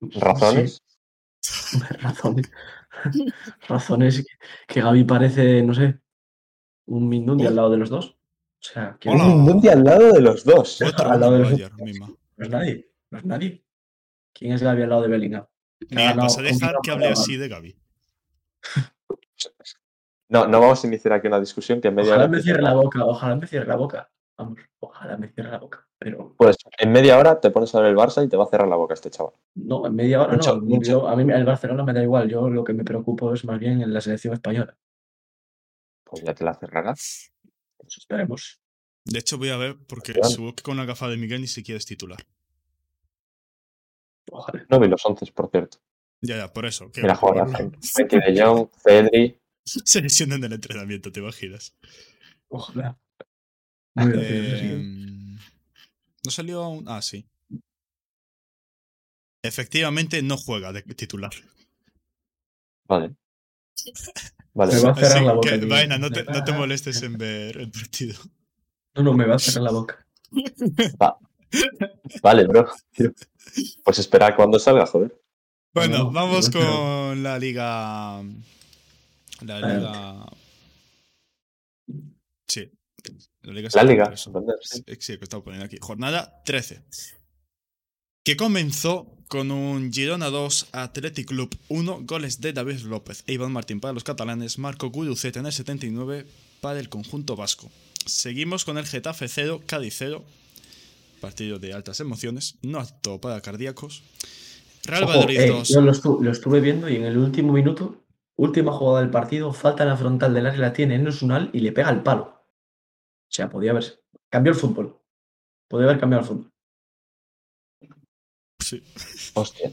[SPEAKER 3] ¿Razones?
[SPEAKER 2] Razones. Razones que, que Gaby parece, no sé, Un Mindundi al lado de los dos. O sea, que
[SPEAKER 1] Hola.
[SPEAKER 3] Un Mundi al lado de los dos.
[SPEAKER 1] Otro
[SPEAKER 2] al lado de los-
[SPEAKER 1] mima.
[SPEAKER 2] no es nadie. No es nadie. ¿Quién es Gaby al lado de Bellingham? Ganado
[SPEAKER 1] ¿vas a dejar que hable así de Gaby?
[SPEAKER 3] No, no vamos a iniciar aquí una discusión que en media
[SPEAKER 2] Ojalá
[SPEAKER 3] hora.
[SPEAKER 2] me cierre la boca, ojalá me cierre la boca. Vamos, ojalá me cierre la boca. Pero
[SPEAKER 3] Pues en media hora te pones a ver el Barça y te va a cerrar la boca este chaval.
[SPEAKER 2] no, en media hora
[SPEAKER 3] Mucho,
[SPEAKER 2] no.
[SPEAKER 3] mucho.
[SPEAKER 2] Yo- a mí el Barcelona me da igual. Yo lo que me preocupo es más bien en la selección española.
[SPEAKER 3] Pues ya te la cerrará.
[SPEAKER 2] Eso esperemos.
[SPEAKER 1] De hecho, voy a ver porque
[SPEAKER 3] Claro.
[SPEAKER 1] seguro que con la gafa de Miguel ni siquiera es titular.
[SPEAKER 2] Ojalá.
[SPEAKER 3] No vi los once, por cierto.
[SPEAKER 1] Ya, ya, por eso. Que
[SPEAKER 3] Mira. Frankie de Jong, Pedri.
[SPEAKER 1] Se lesiona en el entrenamiento, ¿te imaginas?
[SPEAKER 2] Ojalá. Muy.
[SPEAKER 1] Em, ¿No salió aún? Ah, sí. Efectivamente, no juega de titular.
[SPEAKER 3] Vale. Vale.
[SPEAKER 2] Me va a cerrar
[SPEAKER 1] Así
[SPEAKER 2] la boca.
[SPEAKER 1] que, vaina, no te, no te
[SPEAKER 2] va-
[SPEAKER 1] molestes en ver el partido.
[SPEAKER 2] No, no, me va a cerrar la boca.
[SPEAKER 3] Vale, bro. Pues espera cuando salga, joder.
[SPEAKER 1] Bueno,
[SPEAKER 2] No,
[SPEAKER 1] vamos
[SPEAKER 2] no,
[SPEAKER 1] con la liga. La liga. Sí. La liga.
[SPEAKER 3] La liga. Sí,
[SPEAKER 1] que estaba poniendo aquí. Jornada 13. Que comenzó con un Girona 2, Athletic Club 1, goles de David López e Iván Martín para los catalanes, Marco Guruceta en el 79 para el conjunto vasco. Seguimos con el Getafe 0, Cádiz 0, partido de altas emociones, no apto para cardíacos. Real
[SPEAKER 2] Ojo,
[SPEAKER 1] Madrid
[SPEAKER 2] eh,
[SPEAKER 1] 2.
[SPEAKER 2] yo lo, estu- lo estuve viendo y en el último minuto, última jugada del partido, falta en la frontal del área, la tiene en Osunal y le pega el palo. O sea, podía haber. Cambió el fútbol. Podía haber cambiado el fútbol.
[SPEAKER 1] Sí.
[SPEAKER 3] Hostia.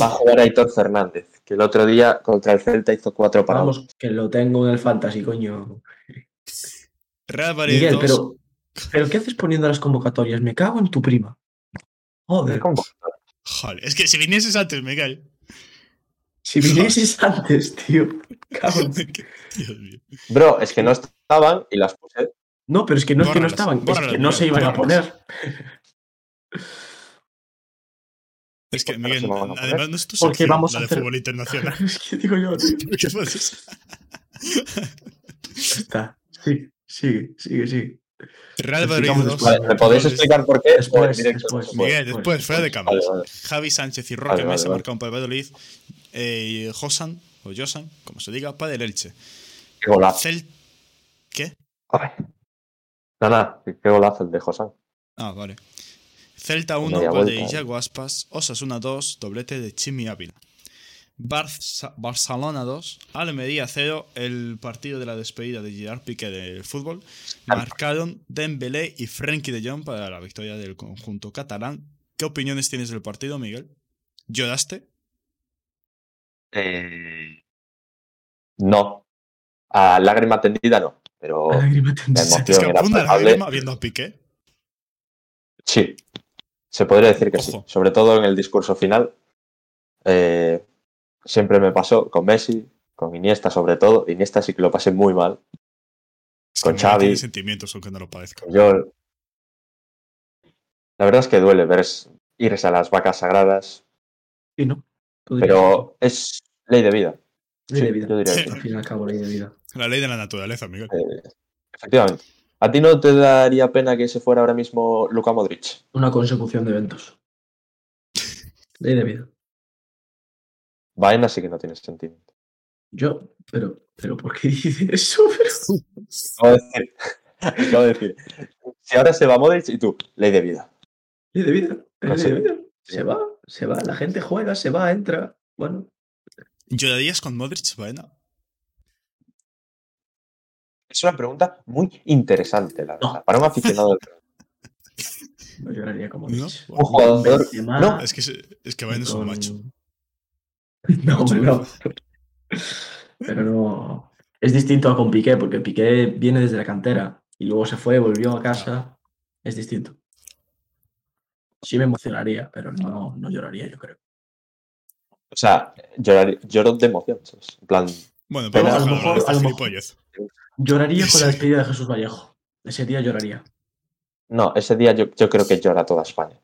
[SPEAKER 3] Va a jugar Aitor Fernández, que el otro día contra el Celta hizo cuatro paradas.
[SPEAKER 2] Vamos, que lo tengo en el fantasy, coño.
[SPEAKER 1] Real Madrid
[SPEAKER 2] Miguel,
[SPEAKER 1] 2.
[SPEAKER 2] pero, pero ¿qué haces poniendo las convocatorias? Me cago en tu prima. Joder.
[SPEAKER 1] Joder, es que si vinieses antes, Miguel.
[SPEAKER 2] si vinieses antes, tío. Cago en-
[SPEAKER 1] Dios mío.
[SPEAKER 3] Bro, es que no estaban y las puse.
[SPEAKER 2] No, pero es que no es que no
[SPEAKER 1] Bórralas,
[SPEAKER 2] estaban, es que no se iban a poner.
[SPEAKER 1] Es que,
[SPEAKER 3] ¿Por qué no
[SPEAKER 1] Miguel,
[SPEAKER 3] poner?
[SPEAKER 1] además no es tu
[SPEAKER 2] Porque
[SPEAKER 1] sección,
[SPEAKER 2] vamos
[SPEAKER 1] la
[SPEAKER 2] a
[SPEAKER 1] de fútbol internacional.
[SPEAKER 2] es que digo yo, tío.
[SPEAKER 1] ¿Qué pasa?
[SPEAKER 2] Ya Está. Sigue, sigue, sigue, sigue.
[SPEAKER 1] Real Madrid
[SPEAKER 2] Explicamos
[SPEAKER 1] 2.
[SPEAKER 2] después.
[SPEAKER 3] Vale, ¿Me podéis explicar por qué?
[SPEAKER 2] Después,
[SPEAKER 3] directo?
[SPEAKER 1] Miguel, después, fuera de.
[SPEAKER 3] Vale, vale.
[SPEAKER 1] Javi Sánchez y Roque
[SPEAKER 3] Vale,
[SPEAKER 1] Mesa
[SPEAKER 3] vale.
[SPEAKER 1] marcaron para el Valladolid. Eh, y Josan, o Josan, como se diga, para el Elche.
[SPEAKER 3] Qué golazo.
[SPEAKER 1] Cel... ¿Qué?
[SPEAKER 3] Ay. Nada, qué golazo el de Josán.
[SPEAKER 1] Ah, vale. Celta 1,
[SPEAKER 3] Media
[SPEAKER 1] gol de
[SPEAKER 3] vuelta, eh.
[SPEAKER 1] Iago Aspas. Osasuna 2, doblete de Chimi Ávila. Barça- Barcelona 2, Almería 0, el partido de la despedida de Gerard Piqué del fútbol. Marcaron Dembélé y Frenkie de Jong para la victoria del conjunto catalán. ¿Qué opiniones tienes del partido, Miguel? ¿Lloraste?
[SPEAKER 3] Eh, no. A lágrima tendida no. Pero
[SPEAKER 2] Lágrima tendida.
[SPEAKER 3] emoción
[SPEAKER 1] Es que
[SPEAKER 3] era
[SPEAKER 1] una lágrima viendo a Piqué.
[SPEAKER 3] Sí. Se podría decir que sí. Sobre todo en el discurso final. Eh, siempre me pasó con Messi, con Iniesta sobre todo. Iniesta sí que lo pasé muy mal.
[SPEAKER 1] Es
[SPEAKER 3] Con
[SPEAKER 1] que
[SPEAKER 3] Xavi.
[SPEAKER 1] tiene sentimientos, aunque no lo parezca.
[SPEAKER 3] Yo. La verdad es que duele ver irse a las vacas sagradas.
[SPEAKER 2] Sí, ¿no? Podría
[SPEAKER 3] Pero es ley de vida.
[SPEAKER 2] Ley de
[SPEAKER 3] sí,
[SPEAKER 2] vida.
[SPEAKER 3] yo diría
[SPEAKER 1] que
[SPEAKER 2] Al fin y al cabo, ley de vida.
[SPEAKER 1] La ley de la naturaleza, Miguel.
[SPEAKER 3] Eh, efectivamente. ¿A ti no te daría pena que se fuera ahora mismo Luka Modric?
[SPEAKER 2] Una consecución de eventos. Ley de vida.
[SPEAKER 3] Vaina sí que no tiene sentido.
[SPEAKER 2] Yo, pero, pero ¿por qué dices eso? Pero-
[SPEAKER 3] Acabo de decir, acabo de decir, si ahora se va Modric y tú, ley de vida.
[SPEAKER 2] Ley de vida.
[SPEAKER 3] No
[SPEAKER 2] ley
[SPEAKER 3] sé.
[SPEAKER 2] de vida. Se va, se va. La gente juega, se va, entra. Bueno,
[SPEAKER 1] ¿Llorarías con Modric, Baena?
[SPEAKER 3] Es una pregunta muy interesante, la verdad.
[SPEAKER 2] No.
[SPEAKER 3] Para un aficionado del
[SPEAKER 2] no lloraría como
[SPEAKER 1] No.
[SPEAKER 3] Un jugador-
[SPEAKER 2] Benzema,
[SPEAKER 3] no,
[SPEAKER 1] Es que, es que es un macho.
[SPEAKER 2] No, hombre, no. Pero no. Es distinto a con Piqué, porque Piqué viene desde la cantera y luego se fue, volvió a casa. Es distinto. Sí me emocionaría, pero no, no lloraría, yo creo.
[SPEAKER 3] O sea, llorar- lloro de emoción. En plan,
[SPEAKER 1] Bueno,
[SPEAKER 3] Pero
[SPEAKER 1] pero
[SPEAKER 3] a lo
[SPEAKER 1] a
[SPEAKER 2] mejor- a lo
[SPEAKER 1] esta
[SPEAKER 2] mejor-. Lloraría con la despedida de Jesús Vallejo. Ese día lloraría.
[SPEAKER 3] no, ese día yo, yo creo que llora toda España.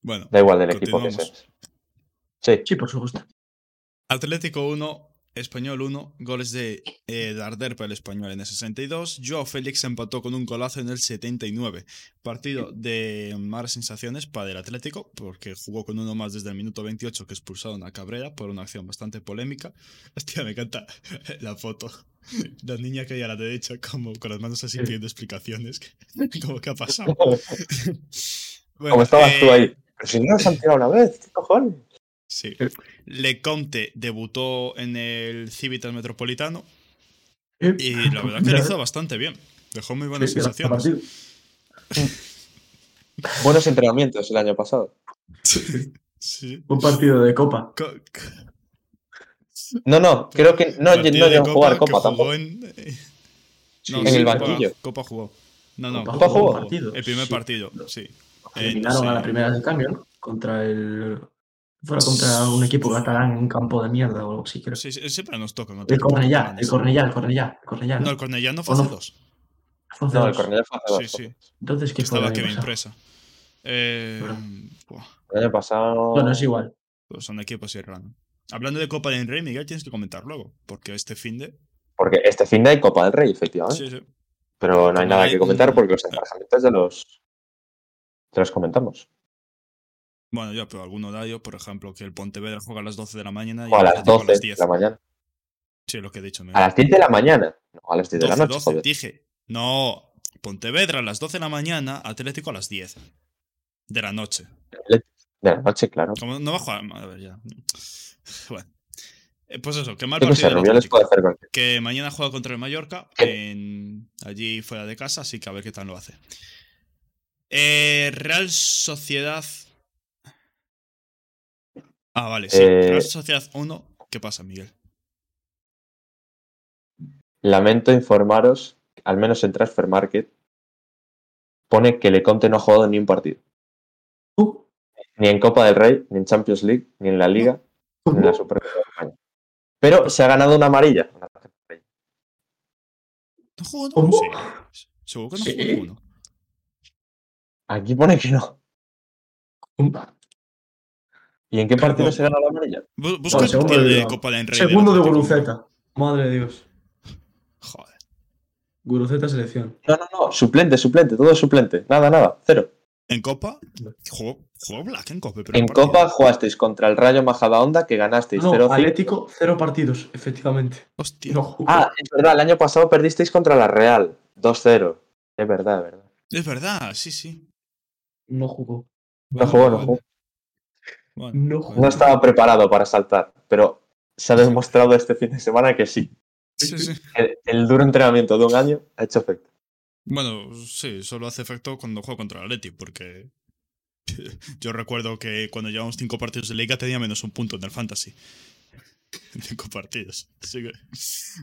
[SPEAKER 1] Bueno,
[SPEAKER 3] Da igual del equipo que seas. Sí,
[SPEAKER 2] Sí, por supuesto.
[SPEAKER 1] Atlético 1, Español 1, goles de eh, Darder para el Español en el 62. Joao Félix empató con un golazo en el 79. Partido de malas sensaciones para el Atlético, porque jugó con uno más desde el minuto 28 que expulsaron a Cabrera por una acción bastante polémica. Hostia, me encanta la foto. La niña que hay a la derecha, como con las manos así pidiendo explicaciones. Como que ha pasado. Bueno,
[SPEAKER 3] Como estabas tú
[SPEAKER 1] eh,
[SPEAKER 3] ahí. Pero si no nos han tirado una vez, ¿qué cojones?
[SPEAKER 1] Sí. Lecomte debutó en el Civitas Metropolitano y la verdad que lo hizo bastante bien. Dejó muy buenas
[SPEAKER 2] Sí, sí,
[SPEAKER 1] sensaciones.
[SPEAKER 3] Buenos entrenamientos el año pasado.
[SPEAKER 1] Sí.
[SPEAKER 2] Un partido de copa.
[SPEAKER 1] Co- co-
[SPEAKER 3] No, no, creo que no, no llegó a jugar Copa
[SPEAKER 1] jugó
[SPEAKER 3] tampoco.
[SPEAKER 1] En, eh,
[SPEAKER 2] Sí,
[SPEAKER 1] no,
[SPEAKER 3] en
[SPEAKER 1] sí,
[SPEAKER 3] el
[SPEAKER 1] Copa-
[SPEAKER 3] banquillo.
[SPEAKER 1] Copa jugó. No, no.
[SPEAKER 2] Copa
[SPEAKER 3] Copa jugó.
[SPEAKER 1] El primer
[SPEAKER 2] Sí.
[SPEAKER 1] partido, sí. Eh,
[SPEAKER 2] Eliminaron a la primera de cambio, ¿no? Contra el. Fuera contra un equipo catalán en un campo de mierda o algo así, creo.
[SPEAKER 1] Sí, sí, siempre nos tocan.
[SPEAKER 2] El Cornellá, el Cornellá, el Cornellá, el Cornellá.
[SPEAKER 1] No,
[SPEAKER 2] ¿no?
[SPEAKER 1] el Cornellá no fue
[SPEAKER 2] ¿O
[SPEAKER 1] hace
[SPEAKER 2] no?
[SPEAKER 1] dos.
[SPEAKER 2] Fue
[SPEAKER 3] No, el. Cornellá fue hace dos.
[SPEAKER 1] Sí, sí.
[SPEAKER 2] Entonces, ¿qué
[SPEAKER 1] Estaba Kevin? Presa. Eh,
[SPEAKER 2] Bueno.
[SPEAKER 3] El año pasado.
[SPEAKER 2] Bueno, es igual.
[SPEAKER 1] pues son equipos y random. Hablando de Copa del Rey, Miguel, tienes que comentar luego. Porque este fin de.
[SPEAKER 3] Porque este fin de hay Copa del Rey, efectivamente.
[SPEAKER 1] Sí, sí.
[SPEAKER 3] Pero no hay nada
[SPEAKER 1] hay
[SPEAKER 3] que comentar
[SPEAKER 1] un-
[SPEAKER 3] porque los emparejamientos de los. Te los comentamos.
[SPEAKER 1] Bueno, ya, pero algún horario, por ejemplo, que el Pontevedra juega a las 12 de la mañana y
[SPEAKER 3] O a las
[SPEAKER 1] Atlético
[SPEAKER 3] 12 de la mañana.
[SPEAKER 1] Sí, lo que he dicho.
[SPEAKER 3] A las 10 de la mañana. No, a las 10 de la
[SPEAKER 1] 12,
[SPEAKER 3] noche,
[SPEAKER 1] 12,
[SPEAKER 3] joder.
[SPEAKER 1] dije. No, Pontevedra a las 12 de la mañana, Atlético a las 10 de la noche.
[SPEAKER 3] De la noche, claro.
[SPEAKER 1] Como no va a jugar. A ver, ya. Bueno. Eh, Pues eso, que mal
[SPEAKER 3] Yo sé,
[SPEAKER 1] partido
[SPEAKER 3] puede hacer
[SPEAKER 1] Que mañana juega contra el Mallorca, en, allí fuera de casa, así que a ver qué tal lo hace. Eh, Real Sociedad. Ah, vale, sí.
[SPEAKER 3] Eh,
[SPEAKER 1] Real Sociedad 1. ¿Qué pasa, Miguel?
[SPEAKER 3] Lamento informaros, al menos en Transfer Market, pone que Leconte no ha jugado ni un partido.
[SPEAKER 2] Uh,
[SPEAKER 3] Ni en Copa del Rey, ni en Champions League, ni en la Liga, ni en la Supercopa de España. Pero se ha ganado una amarilla.
[SPEAKER 1] ¿No jugó
[SPEAKER 2] ¿Cómo?
[SPEAKER 1] ninguno? Sí. Seguro que no
[SPEAKER 2] Sí.
[SPEAKER 1] jugó ninguno.
[SPEAKER 3] Aquí pone que no. ¿Y en qué partido se ganó la amarilla?
[SPEAKER 1] Bu- Busca
[SPEAKER 2] Bueno,
[SPEAKER 1] el
[SPEAKER 2] segundo
[SPEAKER 1] partido
[SPEAKER 2] de
[SPEAKER 1] de. Copa del Rey.
[SPEAKER 2] Segundo de
[SPEAKER 1] Atlético.
[SPEAKER 2] Guruceta. Madre de Dios.
[SPEAKER 1] Joder.
[SPEAKER 2] Guruceta selección.
[SPEAKER 3] No, no, no. Suplente, suplente, todo suplente. Nada, nada. Cero.
[SPEAKER 1] En Copa, jugó, jugó Black en Copa. pero
[SPEAKER 3] En. Copa jugasteis contra el Rayo Majadahonda que ganasteis
[SPEAKER 2] No,
[SPEAKER 3] 0-5.
[SPEAKER 2] Atlético, cero partidos, efectivamente.
[SPEAKER 1] Hostia.
[SPEAKER 2] No.
[SPEAKER 3] Ah, es verdad, el año pasado perdisteis contra la Real. 2-0. Es verdad, es verdad.
[SPEAKER 1] Es verdad, sí, sí.
[SPEAKER 2] No jugó.
[SPEAKER 3] No jugó, no jugó.
[SPEAKER 1] Bueno,
[SPEAKER 2] No
[SPEAKER 1] bueno.
[SPEAKER 2] jugó.
[SPEAKER 3] No estaba preparado para saltar, pero se ha demostrado este fin de semana que sí.
[SPEAKER 1] Sí, sí.
[SPEAKER 3] El, el duro entrenamiento de un año ha hecho efecto.
[SPEAKER 1] Bueno, sí, solo hace efecto cuando juego contra el Atleti, porque yo recuerdo que cuando llevamos cinco partidos de liga tenía menos un punto en el fantasy. Cinco partidos. Así que-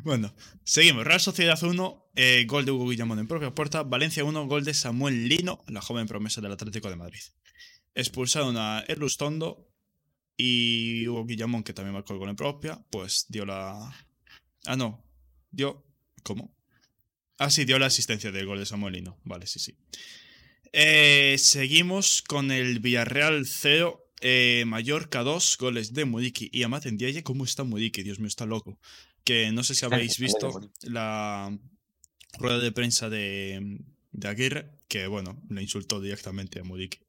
[SPEAKER 1] Bueno, seguimos. Real Sociedad 1, eh, gol de Hugo Guillamón en propia puerta. Valencia 1, gol de Samuel Lino, la joven promesa del Atlético de Madrid. Expulsaron a Erlustondo y Hugo Guillamón, que también marcó el gol en propia, pues dio la... Ah, no. Dio... ¿Cómo? Ah, sí, dio la asistencia del gol de Samuel Lino. Vale, sí, sí. Eh, seguimos con el Villarreal 0, eh, Mallorca 2, goles de Mudiki y Amat Ndiaye. ¿Cómo está Mudiki? Dios mío, está loco. Que no sé si habéis visto la rueda de prensa de, de Aguirre, que bueno, le insultó directamente a Mudiki.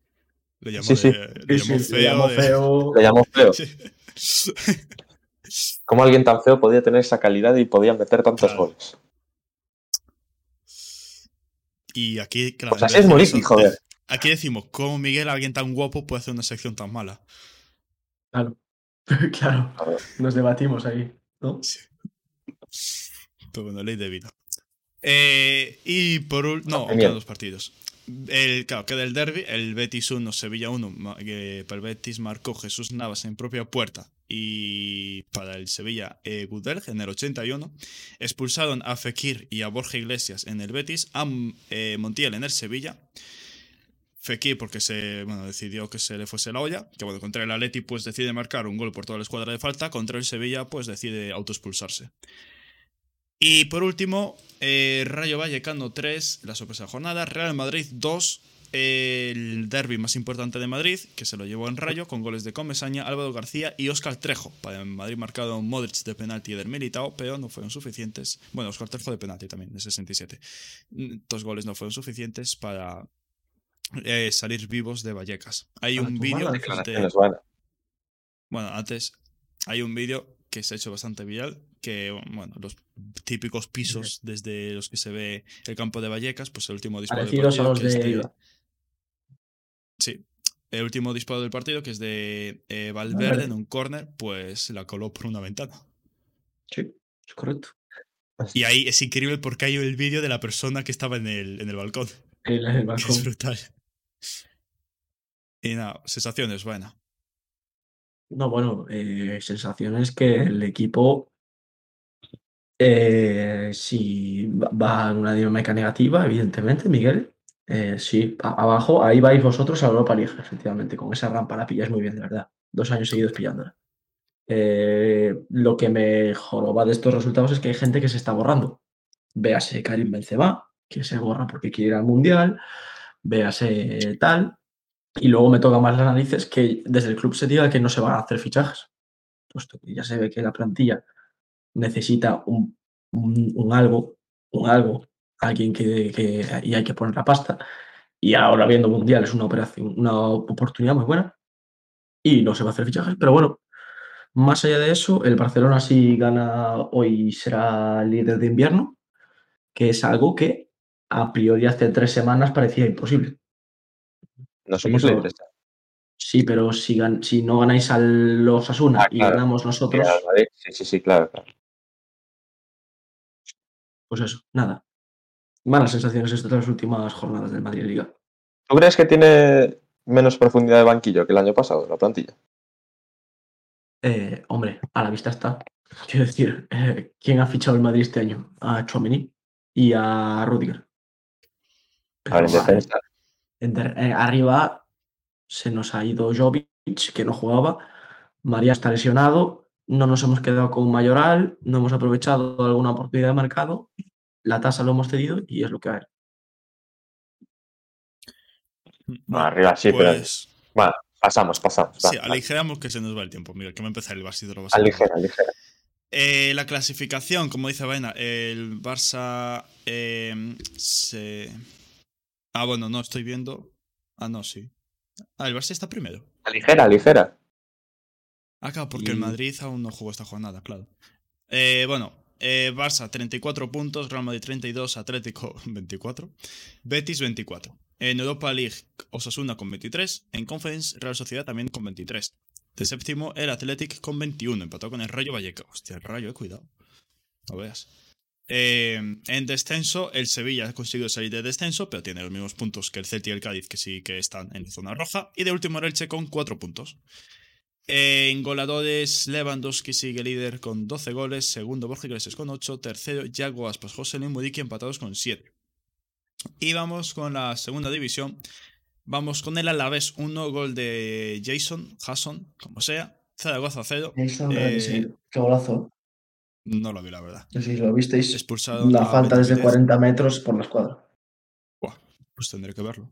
[SPEAKER 1] Le llamó,
[SPEAKER 3] Sí, sí.
[SPEAKER 1] de- le
[SPEAKER 2] Sí,
[SPEAKER 1] llamó
[SPEAKER 2] sí,
[SPEAKER 1] feo.
[SPEAKER 2] le llamó
[SPEAKER 1] de-
[SPEAKER 2] feo.
[SPEAKER 3] Le llamó feo.
[SPEAKER 1] Sí.
[SPEAKER 3] ¿Cómo alguien tan feo podía tener esa calidad y podía meter tantos
[SPEAKER 1] Claro.
[SPEAKER 3] goles?
[SPEAKER 1] Y aquí, claro,
[SPEAKER 3] Pues así es
[SPEAKER 1] de
[SPEAKER 3] Muriqui,
[SPEAKER 1] eso,
[SPEAKER 3] joder.
[SPEAKER 1] Aquí decimos, ¿cómo Miguel, alguien tan guapo, puede hacer una sección tan mala?
[SPEAKER 2] Claro. claro. Nos debatimos ahí. ¿no?
[SPEAKER 1] Pero bueno, ley de vida. Eh, y por último, no, quedan dos partidos. El, claro, queda el derby, el Betis 1, Sevilla 1, ma- que para el Betis marcó Jesús Navas en propia puerta y para el Sevilla eh, en el 81. Expulsaron a Fekir y a Borja Iglesias en el Betis, a eh, Montiel en el Sevilla. Fekir porque se decidió que se le fuese la olla, que bueno, contra el Atleti pues decide marcar un gol por toda la escuadra de falta, contra el Sevilla pues decide autoexpulsarse. Y por último, eh, Rayo Vallecano 3, la sorpresa de la jornada, Real Madrid 2, el derby más importante de Madrid, que se lo llevó en rayo, con goles de Comesaña, Álvaro García y Óscar Trejo. Para el Madrid marcado Modric de penalti y del Militao, pero no fueron suficientes. Bueno, Óscar Trejo de penalti también, de 67. Dos goles no fueron suficientes para eh, salir vivos de Vallecas. Hay
[SPEAKER 2] Para
[SPEAKER 1] un vídeo de- bueno, antes hay un vídeo que se ha hecho bastante viral, que, bueno, los típicos pisos desde los que se ve el campo de Vallecas, pues el último disparo del
[SPEAKER 2] Parecidos
[SPEAKER 1] partido, que es
[SPEAKER 2] de
[SPEAKER 1] de-
[SPEAKER 2] Eibar.
[SPEAKER 1] Sí, el último disparo del partido, que es de eh, Valverde en un córner, pues la coló por una ventana.
[SPEAKER 2] Sí, es correcto.
[SPEAKER 1] Y ahí es increíble porque hay el vídeo de la persona que estaba en el, en el balcón,
[SPEAKER 2] El, el
[SPEAKER 1] que
[SPEAKER 2] balcón.
[SPEAKER 1] es brutal. Y nada, sensaciones, buena.
[SPEAKER 2] No, bueno, eh, sensaciones que el equipo, eh, si va- en una dinámica negativa, evidentemente, Miguel, eh, sí, abajo, ahí vais vosotros a Europa League, efectivamente, con esa rampa la pilláis muy bien, de verdad. Dos años seguidos pillándola. Eh, lo que me joroba de estos resultados es que hay gente que se está borrando. Véase Karim Benzema, que se borra porque quiere ir al Mundial, véase tal, y luego me toca más las narices que desde el club se diga que no se van a hacer fichajes. Puesto que ya se ve que la plantilla necesita un, un- un algo, un algo, alguien que, que- y hay que poner la pasta. Y ahora viendo mundial es una operación, una oportunidad muy buena. Y no se va a hacer fichajes. Pero bueno, más allá de eso, el Barcelona si gana hoy será líder de invierno, que es algo que a priori hace tres semanas parecía imposible.
[SPEAKER 3] No somos
[SPEAKER 2] Eso-
[SPEAKER 3] libres.
[SPEAKER 2] Sí, pero si, gan- si no ganáis a los Asuna
[SPEAKER 3] Ah,
[SPEAKER 2] y ganamos nosotros,
[SPEAKER 3] Sí, sí, sí, claro. claro.
[SPEAKER 2] pues eso, nada. Malas sensaciones estas las últimas jornadas del Madrid Liga.
[SPEAKER 3] ¿Tú crees que tiene menos profundidad de banquillo que el año pasado, la plantilla?
[SPEAKER 2] Eh, hombre, a la vista está. Quiero decir, eh, ¿quién ha fichado el Madrid este año? A Chouameni y a Rudiger.
[SPEAKER 3] A ver, en defensa.
[SPEAKER 2] Eh, arriba se nos ha ido Jovic, que no jugaba. María está lesionado. No nos hemos quedado con Mayoral. No hemos aprovechado alguna oportunidad de mercado. La tasa lo hemos cedido y es lo que hay.
[SPEAKER 3] No, arriba sí, pero
[SPEAKER 1] pues,
[SPEAKER 3] pasamos, pasamos.
[SPEAKER 1] sí,
[SPEAKER 3] va.
[SPEAKER 1] aligeramos que se nos va el tiempo. Mira, que va a empezar el Barça lo
[SPEAKER 3] Aligera, aligera.
[SPEAKER 1] Eh, la clasificación, como dice Vaina, el Barça eh, se... Ah, bueno, no, estoy viendo... Ah, no, sí. Ah, el Barça está primero.
[SPEAKER 3] Aligera, aligera.
[SPEAKER 1] Ah, claro, porque el Madrid aún no jugó esta jornada, claro. Eh, bueno, eh, Barça 34 puntos, Real Madrid 32, Atlético 24, Betis 24. En Europa League, Osasuna con 23, en Conference, Real Sociedad también con 23. De séptimo, el Athletic con 21, empató con el Rayo Vallecas. Hostia, el Rayo, eh, cuidado. No veas. Eh, en descenso, el Sevilla ha conseguido salir de descenso, pero tiene los mismos puntos que el Celtic y el Cádiz, que sí que están en zona roja. Y de último, el Elche con 4 puntos. En goleadores, Lewandowski sigue líder con 12 goles, segundo Borja Iglesias con 8, tercero Yago Aspas, José Luis Muriqui empatados con 7. Y vamos con la segunda división. Vamos con el Alavés, 1 gol de Jason, Hasson, como sea, Zaragoza 0. Eh,
[SPEAKER 2] Qué golazo.
[SPEAKER 1] No lo vi, la verdad.
[SPEAKER 2] Si lo visteis.
[SPEAKER 1] Expulsado.
[SPEAKER 2] La falta desde
[SPEAKER 1] Benavidez.
[SPEAKER 2] 40 metros por la escuadra.
[SPEAKER 1] Buah, pues tendré que verlo.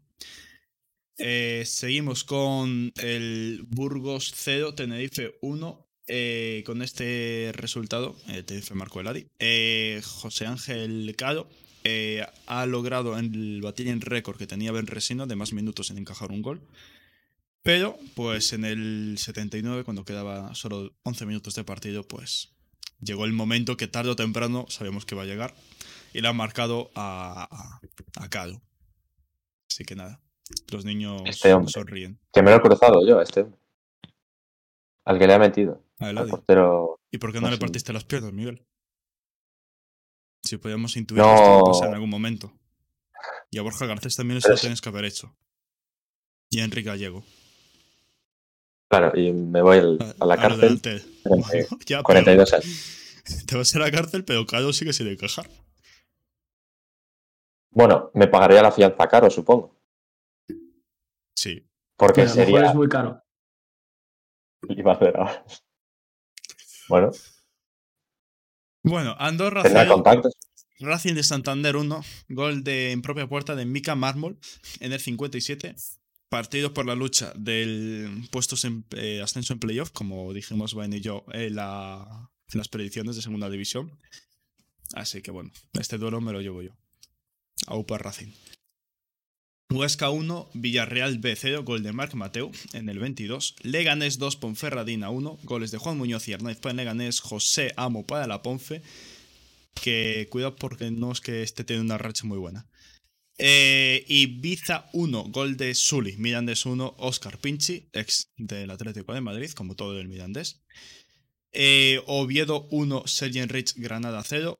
[SPEAKER 1] Eh, seguimos con el Burgos 0, Tenerife 1. Eh, con este resultado, el Tenerife marcó el Adi. eh, José Ángel Caro eh, ha logrado el batir en récord que tenía Ben Resino de más minutos en encajar un gol. Pero, pues en el 79, cuando quedaba solo 11 minutos de partido, pues llegó el momento que tarde o temprano sabemos que va a llegar. Y le han marcado a, a, a Caro. Así que nada, los niños
[SPEAKER 3] Este hombre.
[SPEAKER 1] sonríen.
[SPEAKER 3] Que me lo he cruzado yo a este. hombre. Al que le ha metido.
[SPEAKER 1] A el
[SPEAKER 3] Al portero.
[SPEAKER 1] ¿Y por qué no le
[SPEAKER 3] sí.
[SPEAKER 1] partiste las piernas, Miguel? Si podíamos intuir
[SPEAKER 3] No.
[SPEAKER 1] que esto iba a pasar en algún momento. Y a Borja Garcés también eso
[SPEAKER 3] Pero
[SPEAKER 1] lo tienes que haber hecho. Y a Enrique Gallego.
[SPEAKER 3] Claro, y me voy al- a la cárcel.
[SPEAKER 1] delante.
[SPEAKER 3] 40
[SPEAKER 1] Bueno, ya, pero
[SPEAKER 3] 42 años.
[SPEAKER 1] Te vas a la cárcel, pero Caro sigue sin encajar.
[SPEAKER 3] Bueno, me pagaría la fianza caro, supongo.
[SPEAKER 1] Sí.
[SPEAKER 3] Porque
[SPEAKER 2] a lo mejor
[SPEAKER 3] sería.
[SPEAKER 2] es muy caro.
[SPEAKER 3] Iba a hacer ahora. Bueno,
[SPEAKER 1] Bueno, Andorra
[SPEAKER 3] tendrá
[SPEAKER 1] 0.
[SPEAKER 3] contactos.
[SPEAKER 1] Racing de Santander 1, gol de, en propia puerta de Mika Mármol en el 57. Partido por la lucha del puestos en eh, ascenso en playoff, como dijimos Ben y yo en, la- en las predicciones de segunda división. Así que bueno, este duelo me lo llevo yo. Aupa Racing. Huesca 1, Villarreal B0, gol de Marc Mateu en el 22. Leganés 2, Ponferradina 1, goles de Juan Muñoz y Hernández para Leganés, José Amo para la Ponfe. Que cuidado porque no es que este tiene una racha muy buena. Eh, Ibiza 1, gol de Sully, Mirandés 1, Oscar Pinchi, ex del Atlético de Madrid, como todo el Mirandés. Eh, Oviedo 1, Sergio Rich, Granada 0.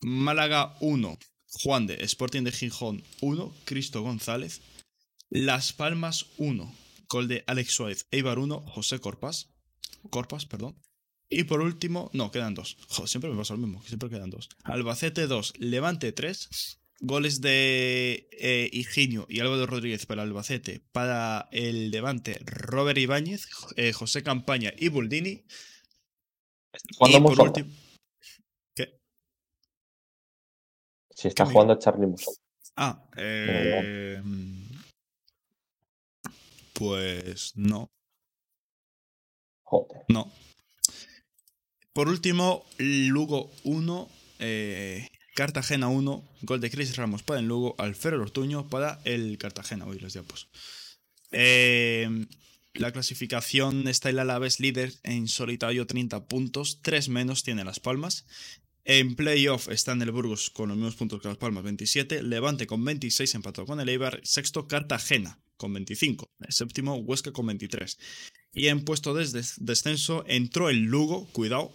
[SPEAKER 1] Málaga 1, Juan de Sporting de Gijón 1, Cristo González. Las Palmas 1, gol de Alex Suárez, Eibar 1, José Corpas. Perdón. Y por último, no, quedan dos. Siempre me pasa lo mismo, siempre quedan dos. Albacete 2, Levante 3. Goles de eh, Higinio y Álvaro Rodríguez para Albacete. Para el Levante, Robert Ibáñez, eh, José Campaña y Buldini.
[SPEAKER 3] Jugando
[SPEAKER 1] y por último. ¿Qué?
[SPEAKER 3] Si está
[SPEAKER 1] ¿Qué
[SPEAKER 3] jugando Charlie Musonda.
[SPEAKER 1] Ah, eh, pues no,
[SPEAKER 3] Joder.
[SPEAKER 1] no. Por último, Lugo 1, eh, Cartagena 1, gol de Chris Ramos para el Lugo, Alfredo Ortuño para el Cartagena. Uy, los diapos. Eh, la clasificación está el Alavés líder en solitario 30 puntos, 3 menos tiene Las Palmas. En playoff está en el Burgos con los mismos puntos que Las Palmas, 27. Levante con 26, empatado con el Eibar. Sexto, Cartagena con 25. El séptimo, Huesca con 23. Y en puesto de des- descenso entró el Lugo, cuidado,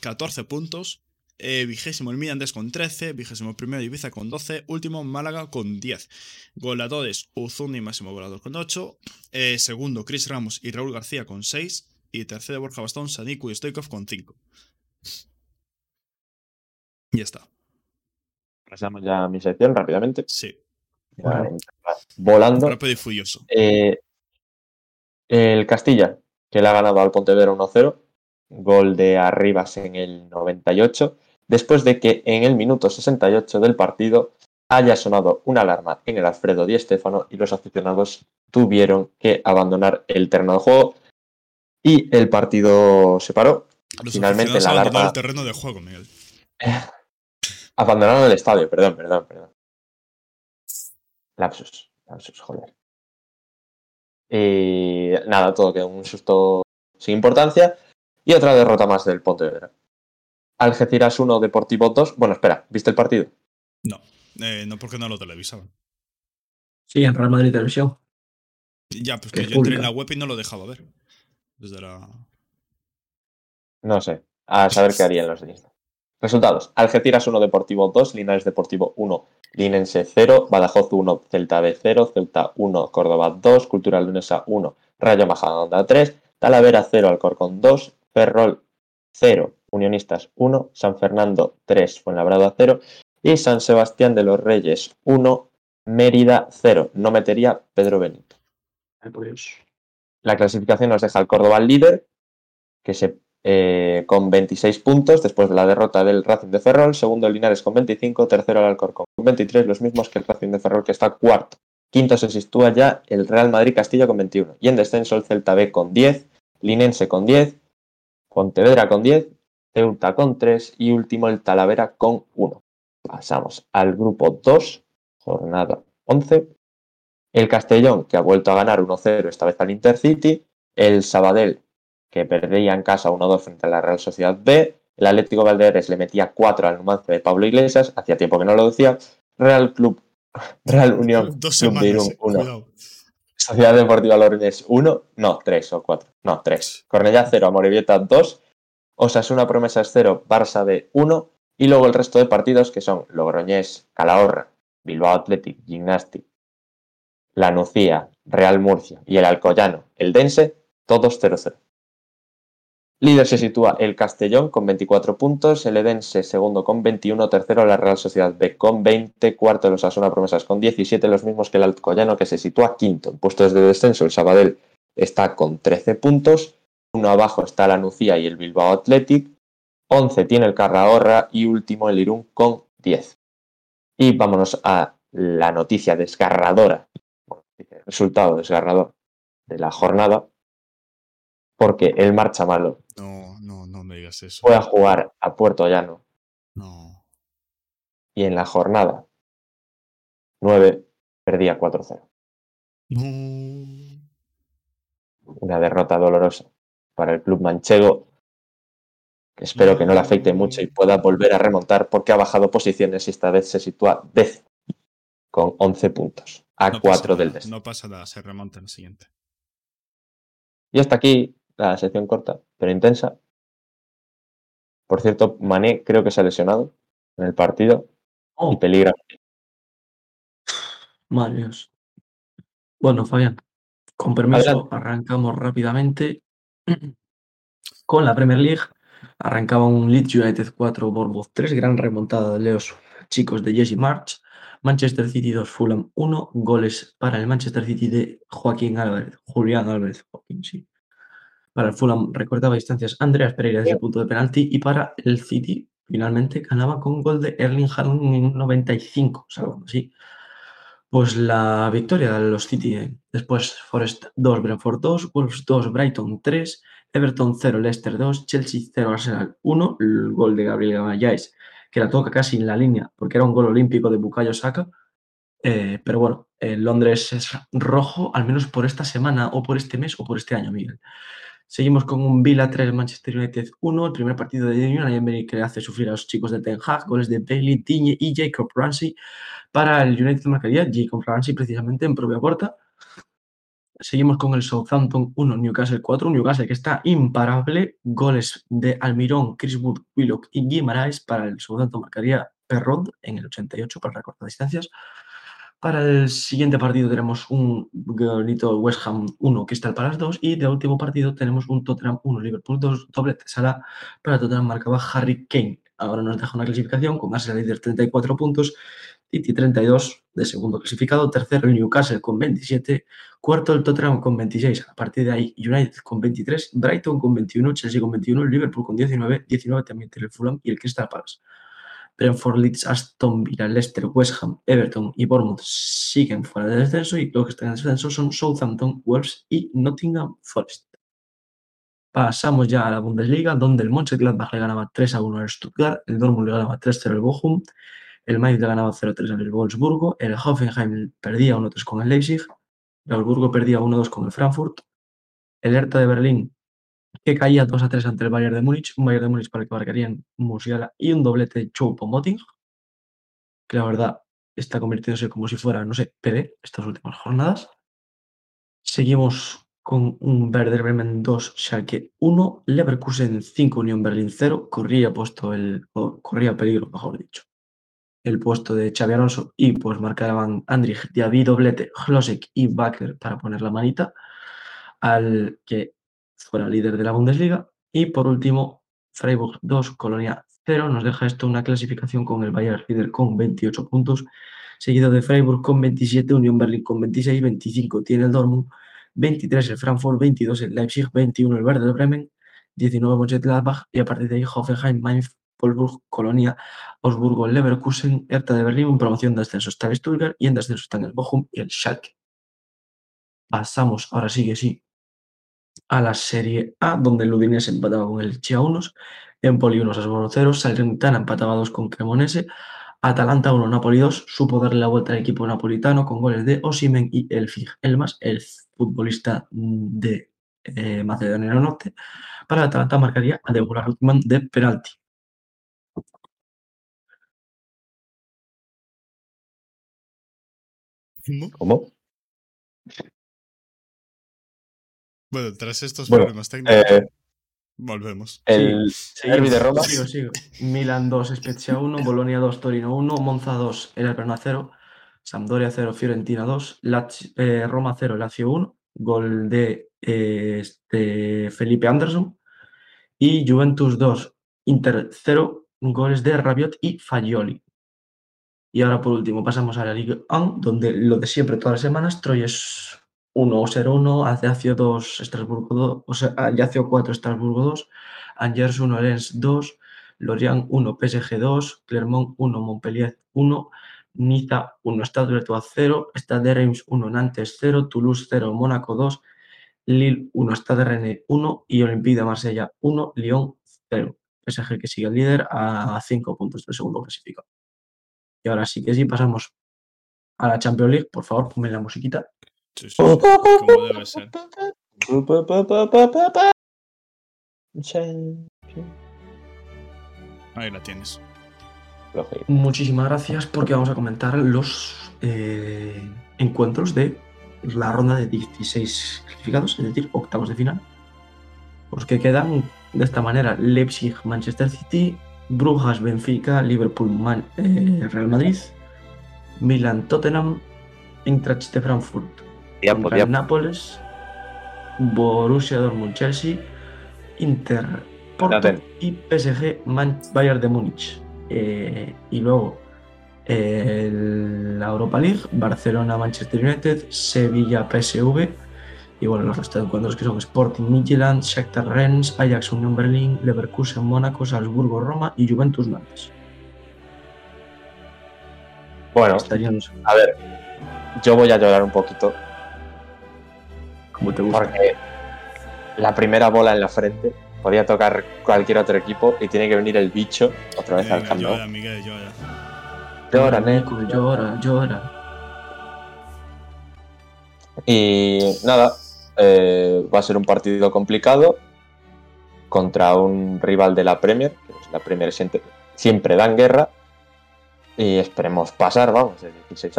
[SPEAKER 1] 14 puntos. Eh, vigésimo el Mirandés con 13, vigésimo primero Ibiza con 12, último Málaga con 10. Goleadores Uzuni máximo goleador con 8, eh, segundo Chris Ramos y Raúl García con 6 y tercero Borja Bastón, Saniku y Stoikov con 5. Y ya está.
[SPEAKER 3] Pasamos ya a mi sección rápidamente.
[SPEAKER 1] Sí,
[SPEAKER 2] Vale.
[SPEAKER 3] Volando.
[SPEAKER 1] rápido y furioso.
[SPEAKER 3] Eh, el Castilla, que le ha ganado al Pontevedra 1-0. Gol de Arribas en el 98. Después de que en el minuto 68 del partido haya sonado una alarma en el Alfredo Di Stéfano y los aficionados tuvieron que abandonar el terreno de juego y el partido se paró.
[SPEAKER 1] Los
[SPEAKER 3] Finalmente la
[SPEAKER 1] abandonaron
[SPEAKER 3] alarma-
[SPEAKER 1] el terreno de juego, Miguel.
[SPEAKER 3] Abandonaron el estadio, perdón, perdón, perdón. Lapsus, lapsus, joder. Y nada, todo quedó un susto sin importancia. Y otra derrota más del Pontevedra. Algeciras 1, Deportivo 2. Bueno, espera, ¿viste el partido?
[SPEAKER 1] No, eh, no porque no lo televisaban.
[SPEAKER 2] Sí, en Real Madrid Televisión.
[SPEAKER 1] Ya, pues
[SPEAKER 2] Que
[SPEAKER 1] yo entré en la web y no lo dejaba ver. Desde la.
[SPEAKER 3] No sé. A saber qué harían los de. Resultados. Algeciras 1, Deportivo 2, Linares Deportivo 1, Linense 0, Badajoz 1, Celta B 0, Celta 1, Córdoba 2, Cultural Leonesa 1, Rayo Majadahonda 3, Talavera 0, Alcorcón 2, Ferrol 0, Unionistas 1, San Fernando 3, Fuenlabrada 0 y San Sebastián de los Reyes 1, Mérida 0. No metería Pedro Benito. La clasificación nos deja al Córdoba líder, que se, eh, con 26 puntos después de la derrota del Racing de Ferrol. Segundo el Linares con 25, tercero el Alcorcón con 23, los mismos que el Racing de Ferrol que está cuarto. Quinto se sitúa ya el Real Madrid Castilla con 21. Y en descenso el Celta B con 10, Linense con 10, Pontevedra con 10, Ceuta con 3 y último el Talavera con 1. Pasamos al grupo 2, jornada 11. El Castellón, que ha vuelto a ganar 1-0 esta vez al Intercity. El Sabadell, que perdía en casa 1-2 frente a la Real Sociedad B. El Atlético Valderes le metía 4 al Numancia de Pablo Iglesias. Hacía tiempo que no lo decía. Real Club, Real Unión,
[SPEAKER 1] Dos
[SPEAKER 3] Club de
[SPEAKER 1] semanas,
[SPEAKER 3] Irún
[SPEAKER 1] eh,
[SPEAKER 3] 1.
[SPEAKER 1] cuidado.
[SPEAKER 3] Sociedad Deportiva Logroñés 1, no, 3 o 4, no, 3. Cornellá 0, Amorebieta 2, Osasuna Promesas 0, Barça de 1 y luego el resto de partidos que son Logroñés, Calahorra, Bilbao Athletic, Gymnastic, La Nucía, Real Murcia y el Alcoyano, el Dense, todos 0-0. Líder se sitúa el Castellón con 24 puntos, el Edense segundo con 21, tercero la Real Sociedad B con 20, cuarto los Asuna Promesas con 17, los mismos que el Alcoyano que se sitúa quinto. En puestos de descenso el Sabadell está con 13 puntos, uno abajo está la Nucía y el Bilbao Athletic, 11 tiene el Carrahorra y último el Irún con 10. Y vámonos a la noticia desgarradora, el resultado desgarrador de la jornada, porque el marcha malo
[SPEAKER 1] No, no, no me digas eso.
[SPEAKER 3] fue a jugar a Puerto Llano
[SPEAKER 1] No.
[SPEAKER 3] y en la jornada 9 perdía 4-0.
[SPEAKER 1] No.
[SPEAKER 3] Una derrota dolorosa para el club manchego, espero que no le afecte mucho y pueda volver a remontar porque ha bajado posiciones y esta vez se sitúa décimo con 11 puntos, a
[SPEAKER 1] No
[SPEAKER 3] 4
[SPEAKER 1] pasa
[SPEAKER 3] del descenso.
[SPEAKER 1] No pasa nada, se remonta en el siguiente.
[SPEAKER 3] Y hasta aquí la sección corta, pero intensa. Por cierto, Mané creo que se ha lesionado en el partido y
[SPEAKER 2] Oh,
[SPEAKER 3] peligra.
[SPEAKER 2] madre Dios. Bueno, Fabián, con permiso,
[SPEAKER 3] Adelante.
[SPEAKER 2] arrancamos rápidamente con la Premier League. Arrancaba un Leeds United 4, Bournemouth 3, gran remontada de los chicos de Jesse March. Manchester City 2, Fulham 1, goles para el Manchester City de Joaquín Álvarez, Julián Álvarez, Joaquín, sí. Para el Fulham recortaba distancias Andreas Pereira desde el punto de penalti y para el City finalmente ganaba con gol de Erling Haaland en 95, salvando así pues la victoria de los City. eh. Después Forest 2, Brentford 2, Wolves 2, Brighton 3, Everton 0, Leicester 2, Chelsea 0, Arsenal 1, el gol de Gabriel Magalhaes, que la toca casi en la línea, porque era un gol olímpico de Bukayo Saka. Eh, pero bueno, en Londres es rojo, al menos por esta semana, o por este mes, o por este año, Miguel. Seguimos con un Villa 3, Manchester United 1, el primer partido de Union Emery que hace sufrir a los chicos de Ten Hag, goles de Bailey, Digne y Jacob Ramsey. Para el United marcaría Jacob Ramsey precisamente en propia puerta. Seguimos con el Southampton 1, Newcastle 4, un Newcastle que está imparable. Goles de Almirón, Chris Wood, Willock y Guimaraes. Para el Southampton marcaría Perrod en el 88 para recortar distancias. Para el siguiente partido tenemos un golito West Ham 1, Crystal Palace 2 y de último partido tenemos un Tottenham 1, Liverpool 2, doblete sala para Tottenham marcaba Harry Kane. Ahora nos deja una clasificación con Arsenal líder 34 puntos, City 32 de segundo clasificado, tercero el Newcastle con 27, cuarto el Tottenham con 26, a partir de ahí United con 23, Brighton con 21, Chelsea con 21, Liverpool con 19, 19 también tiene el Fulham y el Crystal Palace. Brentford, Leeds, Aston Villa, Leicester, West Ham, Everton y Bournemouth siguen fuera del descenso y los que están en descenso son Southampton, Wolves y Nottingham Forest. Pasamos ya a la Bundesliga, donde el Mönchengladbach le ganaba 3 a 1 al Stuttgart, el Dortmund le ganaba 3-0 al Bochum, el Mainz le ganaba 0-3 al Wolfsburgo, el Hoffenheim perdía 1-3 con el Leipzig, el Augsburgo perdía 1-2 con el Frankfurt, el Hertha de Berlín que caía 2 a 3 ante el Bayern de Múnich, un Bayern de Múnich para el que marcarían Musiala y un doblete de Choupo-Moting, que la verdad está convirtiéndose como si fuera, no sé, Pelé estas últimas jornadas. Seguimos con un Werder Bremen 2, Schalke 1, Leverkusen 5, Unión Berlín 0, corría puesto el, corría peligro, mejor dicho, el puesto de Xavi Alonso y pues marcaban Andrich, Diaby, doblete, Hlosek y Bakker para poner la manita al que fuera líder de la Bundesliga. Y por último, Freiburg 2, Colonia 0. Nos deja esto una clasificación con el Bayern líder con 28 puntos, seguido de Freiburg con 27, Unión Berlín con 26, 25 tiene el Dortmund, 23 el Frankfurt, 22 el Leipzig, 21 el Werder Bremen, 19 Mönchengladbach y a partir de ahí Hoffenheim, Mainz, Wolfsburg, Colonia, Augsburgo, Leverkusen, Hertha de Berlín, en promoción de ascenso está el Stuttgart y en descenso están el Bochum y el Schalke. Pasamos, ahora sí que sí, a la Serie A, donde el Udinese empataba con el Chia 1, Empoli 1, Sassuolo 0, Salernitana empataba 2 con Cremonese, Atalanta 1, Napoli 2, supo darle la vuelta al equipo napolitano con goles de Osimen y Elfig Elmas, el futbolista de eh, Macedonia del Norte. Para Atalanta marcaría a Deborah Lutman de penalti.
[SPEAKER 1] ¿Cómo? Bueno, tras estos
[SPEAKER 3] Bueno,
[SPEAKER 1] problemas técnicos,
[SPEAKER 3] Eh,
[SPEAKER 1] volvemos.
[SPEAKER 3] el derbi de Roma.
[SPEAKER 2] Sigo, sigo. Milan 2, Spezia 1, Bolonia 2, Torino 1, Monza 2, el Verona 0, Sampdoria 0, Fiorentina 2, Lazio- eh, Roma 0, Lazio 1, gol de eh, este Felipe Anderson y Juventus 2, Inter 0, goles de Rabiot y Fagioli. Y ahora por último pasamos a la Ligue 1, donde lo de siempre todas las semanas, Troyes 1, 0-1, Ajacio 2, Estrasburgo 2, o sea, Ajacio 4, Estrasburgo 2, Angers 1, Lens 2, Lorient 1, PSG 2, Clermont 1, Montpellier 1, Niza 1, Stade Breton 0, Stade Reims 1, Nantes 0, Toulouse 0, Mónaco 2, Lille 1, Stade Rennes 1 y Olympique de Marsella 1, Lyon 0. PSG que sigue el líder a 5 puntos del segundo clasificado. Y ahora sí que sí, pasamos a la Champions League. Por favor, ponme la musiquita.
[SPEAKER 1] Ahí la tienes.
[SPEAKER 2] Muchísimas gracias porque vamos a comentar los eh, encuentros de la ronda de 16 clasificados, es decir, octavos de final. Los que quedan de esta manera: Leipzig, Manchester City, Brujas, Benfica, Liverpool, eh, Real Madrid, Milan, Tottenham, Eintracht de Frankfurt, Nápoles, Borussia Dortmund, Chelsea, Inter, Porto y PSG, Man- Bayern de Múnich. Eh, y luego eh, la Europa League, Barcelona, Manchester United, Sevilla, PSV. Y bueno, los restos de encuentros que son Sporting Midtjylland, Shakhtar Rennes, Ajax Unión Berlín, Leverkusen Mónaco, Salzburgo Roma y Juventus Nantes.
[SPEAKER 3] Bueno, a ver, yo voy a llorar un poquito
[SPEAKER 2] como te gusta.
[SPEAKER 3] porque la primera bola en la frente podía tocar cualquier otro equipo y tiene que venir el bicho otra vez al
[SPEAKER 1] Venga,
[SPEAKER 3] Camp Nou.
[SPEAKER 1] llora, Miguel, llora.
[SPEAKER 3] Llora.
[SPEAKER 2] Nico, llora, llora.
[SPEAKER 3] Y nada, eh, va a ser un partido complicado contra un rival de la Premier, que es la Premier siempre, siempre dan guerra, y esperemos pasar, vamos, el 16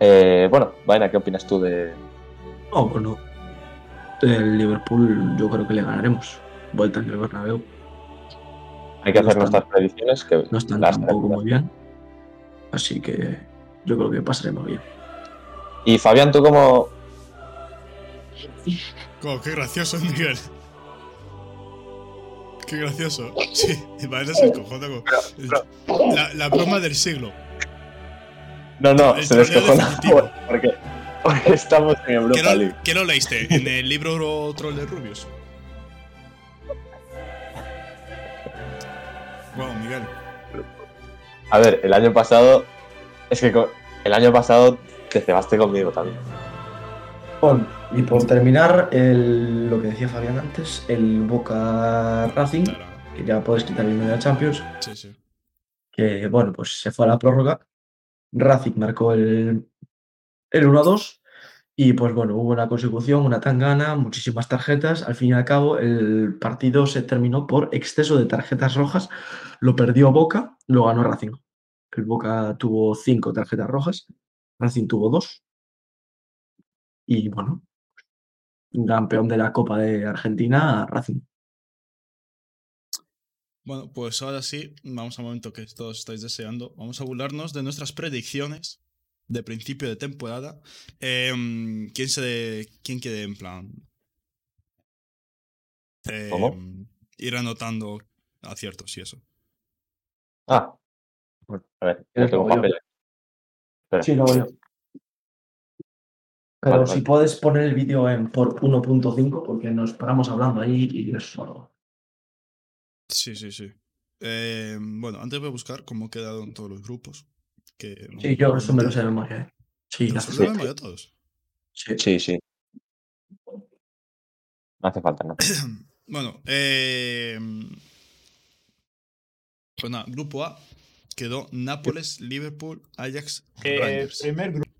[SPEAKER 3] eh, Bueno, Vaina, ¿qué opinas tú de...?
[SPEAKER 2] No, bueno. El Liverpool yo creo que le ganaremos. Vuelta en el Bernabéu.
[SPEAKER 3] Hay que
[SPEAKER 2] No
[SPEAKER 3] hacer
[SPEAKER 2] están-
[SPEAKER 3] nuestras predicciones, que
[SPEAKER 2] No están
[SPEAKER 3] las
[SPEAKER 2] tampoco muy bien. Así que yo creo que pasaremos bien.
[SPEAKER 3] Y Fabián, ¿tú cómo...?
[SPEAKER 1] Oh, qué gracioso, Miguel. Qué gracioso. Sí, Vaina se cojona con. La, la broma del siglo.
[SPEAKER 3] No, no,
[SPEAKER 1] El
[SPEAKER 3] se descojona porque, estamos en
[SPEAKER 1] ¿Qué
[SPEAKER 3] Europa
[SPEAKER 1] no,
[SPEAKER 3] League.
[SPEAKER 1] qué no leíste? ¿En el libro Troll de Rubius? Wow, Miguel.
[SPEAKER 3] A ver, el año pasado... Es que el año pasado te cebaste conmigo también.
[SPEAKER 2] Bueno, y por terminar, el- lo que decía Fabián antes, el Boca Racing,
[SPEAKER 1] Claro.
[SPEAKER 2] que ya puedes quitar el medio de Champions,
[SPEAKER 1] Sí, sí.
[SPEAKER 2] que bueno, pues se fue a la prórroga. Racing marcó el, el 1-2 y pues bueno, hubo una consecución, una tangana, muchísimas tarjetas. Al fin y al cabo, el partido se terminó por exceso de tarjetas rojas. Lo perdió Boca, lo ganó Racing. El Boca tuvo cinco tarjetas rojas, Racing tuvo dos. Y bueno, campeón de la Copa de Argentina, Racing.
[SPEAKER 1] Bueno, pues ahora sí, vamos al momento que todos estáis deseando. Vamos a burlarnos de nuestras predicciones de principio de temporada. Em, ¿quién, se ¿Quién quiere, en plan,
[SPEAKER 3] ¿Cómo?
[SPEAKER 1] ir anotando aciertos y eso?
[SPEAKER 3] Ah. Bueno, a ver.
[SPEAKER 2] Sí, lo voy yo. Pero
[SPEAKER 3] Vale,
[SPEAKER 2] si
[SPEAKER 3] vale.
[SPEAKER 2] puedes poner el vídeo en por 1.5, porque nos paramos hablando ahí y es solo.
[SPEAKER 1] Sí, sí, sí. Em, bueno, antes voy a buscar cómo quedaron todos los grupos. Que,
[SPEAKER 2] Sí, yo eso me lo sé de memoria. ¿eh? Sí,
[SPEAKER 1] ¿Te lo
[SPEAKER 2] hace-
[SPEAKER 1] sabes de memoria todos?
[SPEAKER 2] sí.
[SPEAKER 3] Sí, sí. No hace falta, ¿no?
[SPEAKER 1] Bueno, eh, pues nada, grupo A quedó Nápoles, Liverpool, Ajax,
[SPEAKER 4] Eh,
[SPEAKER 1] Rangers.
[SPEAKER 4] primer grupo.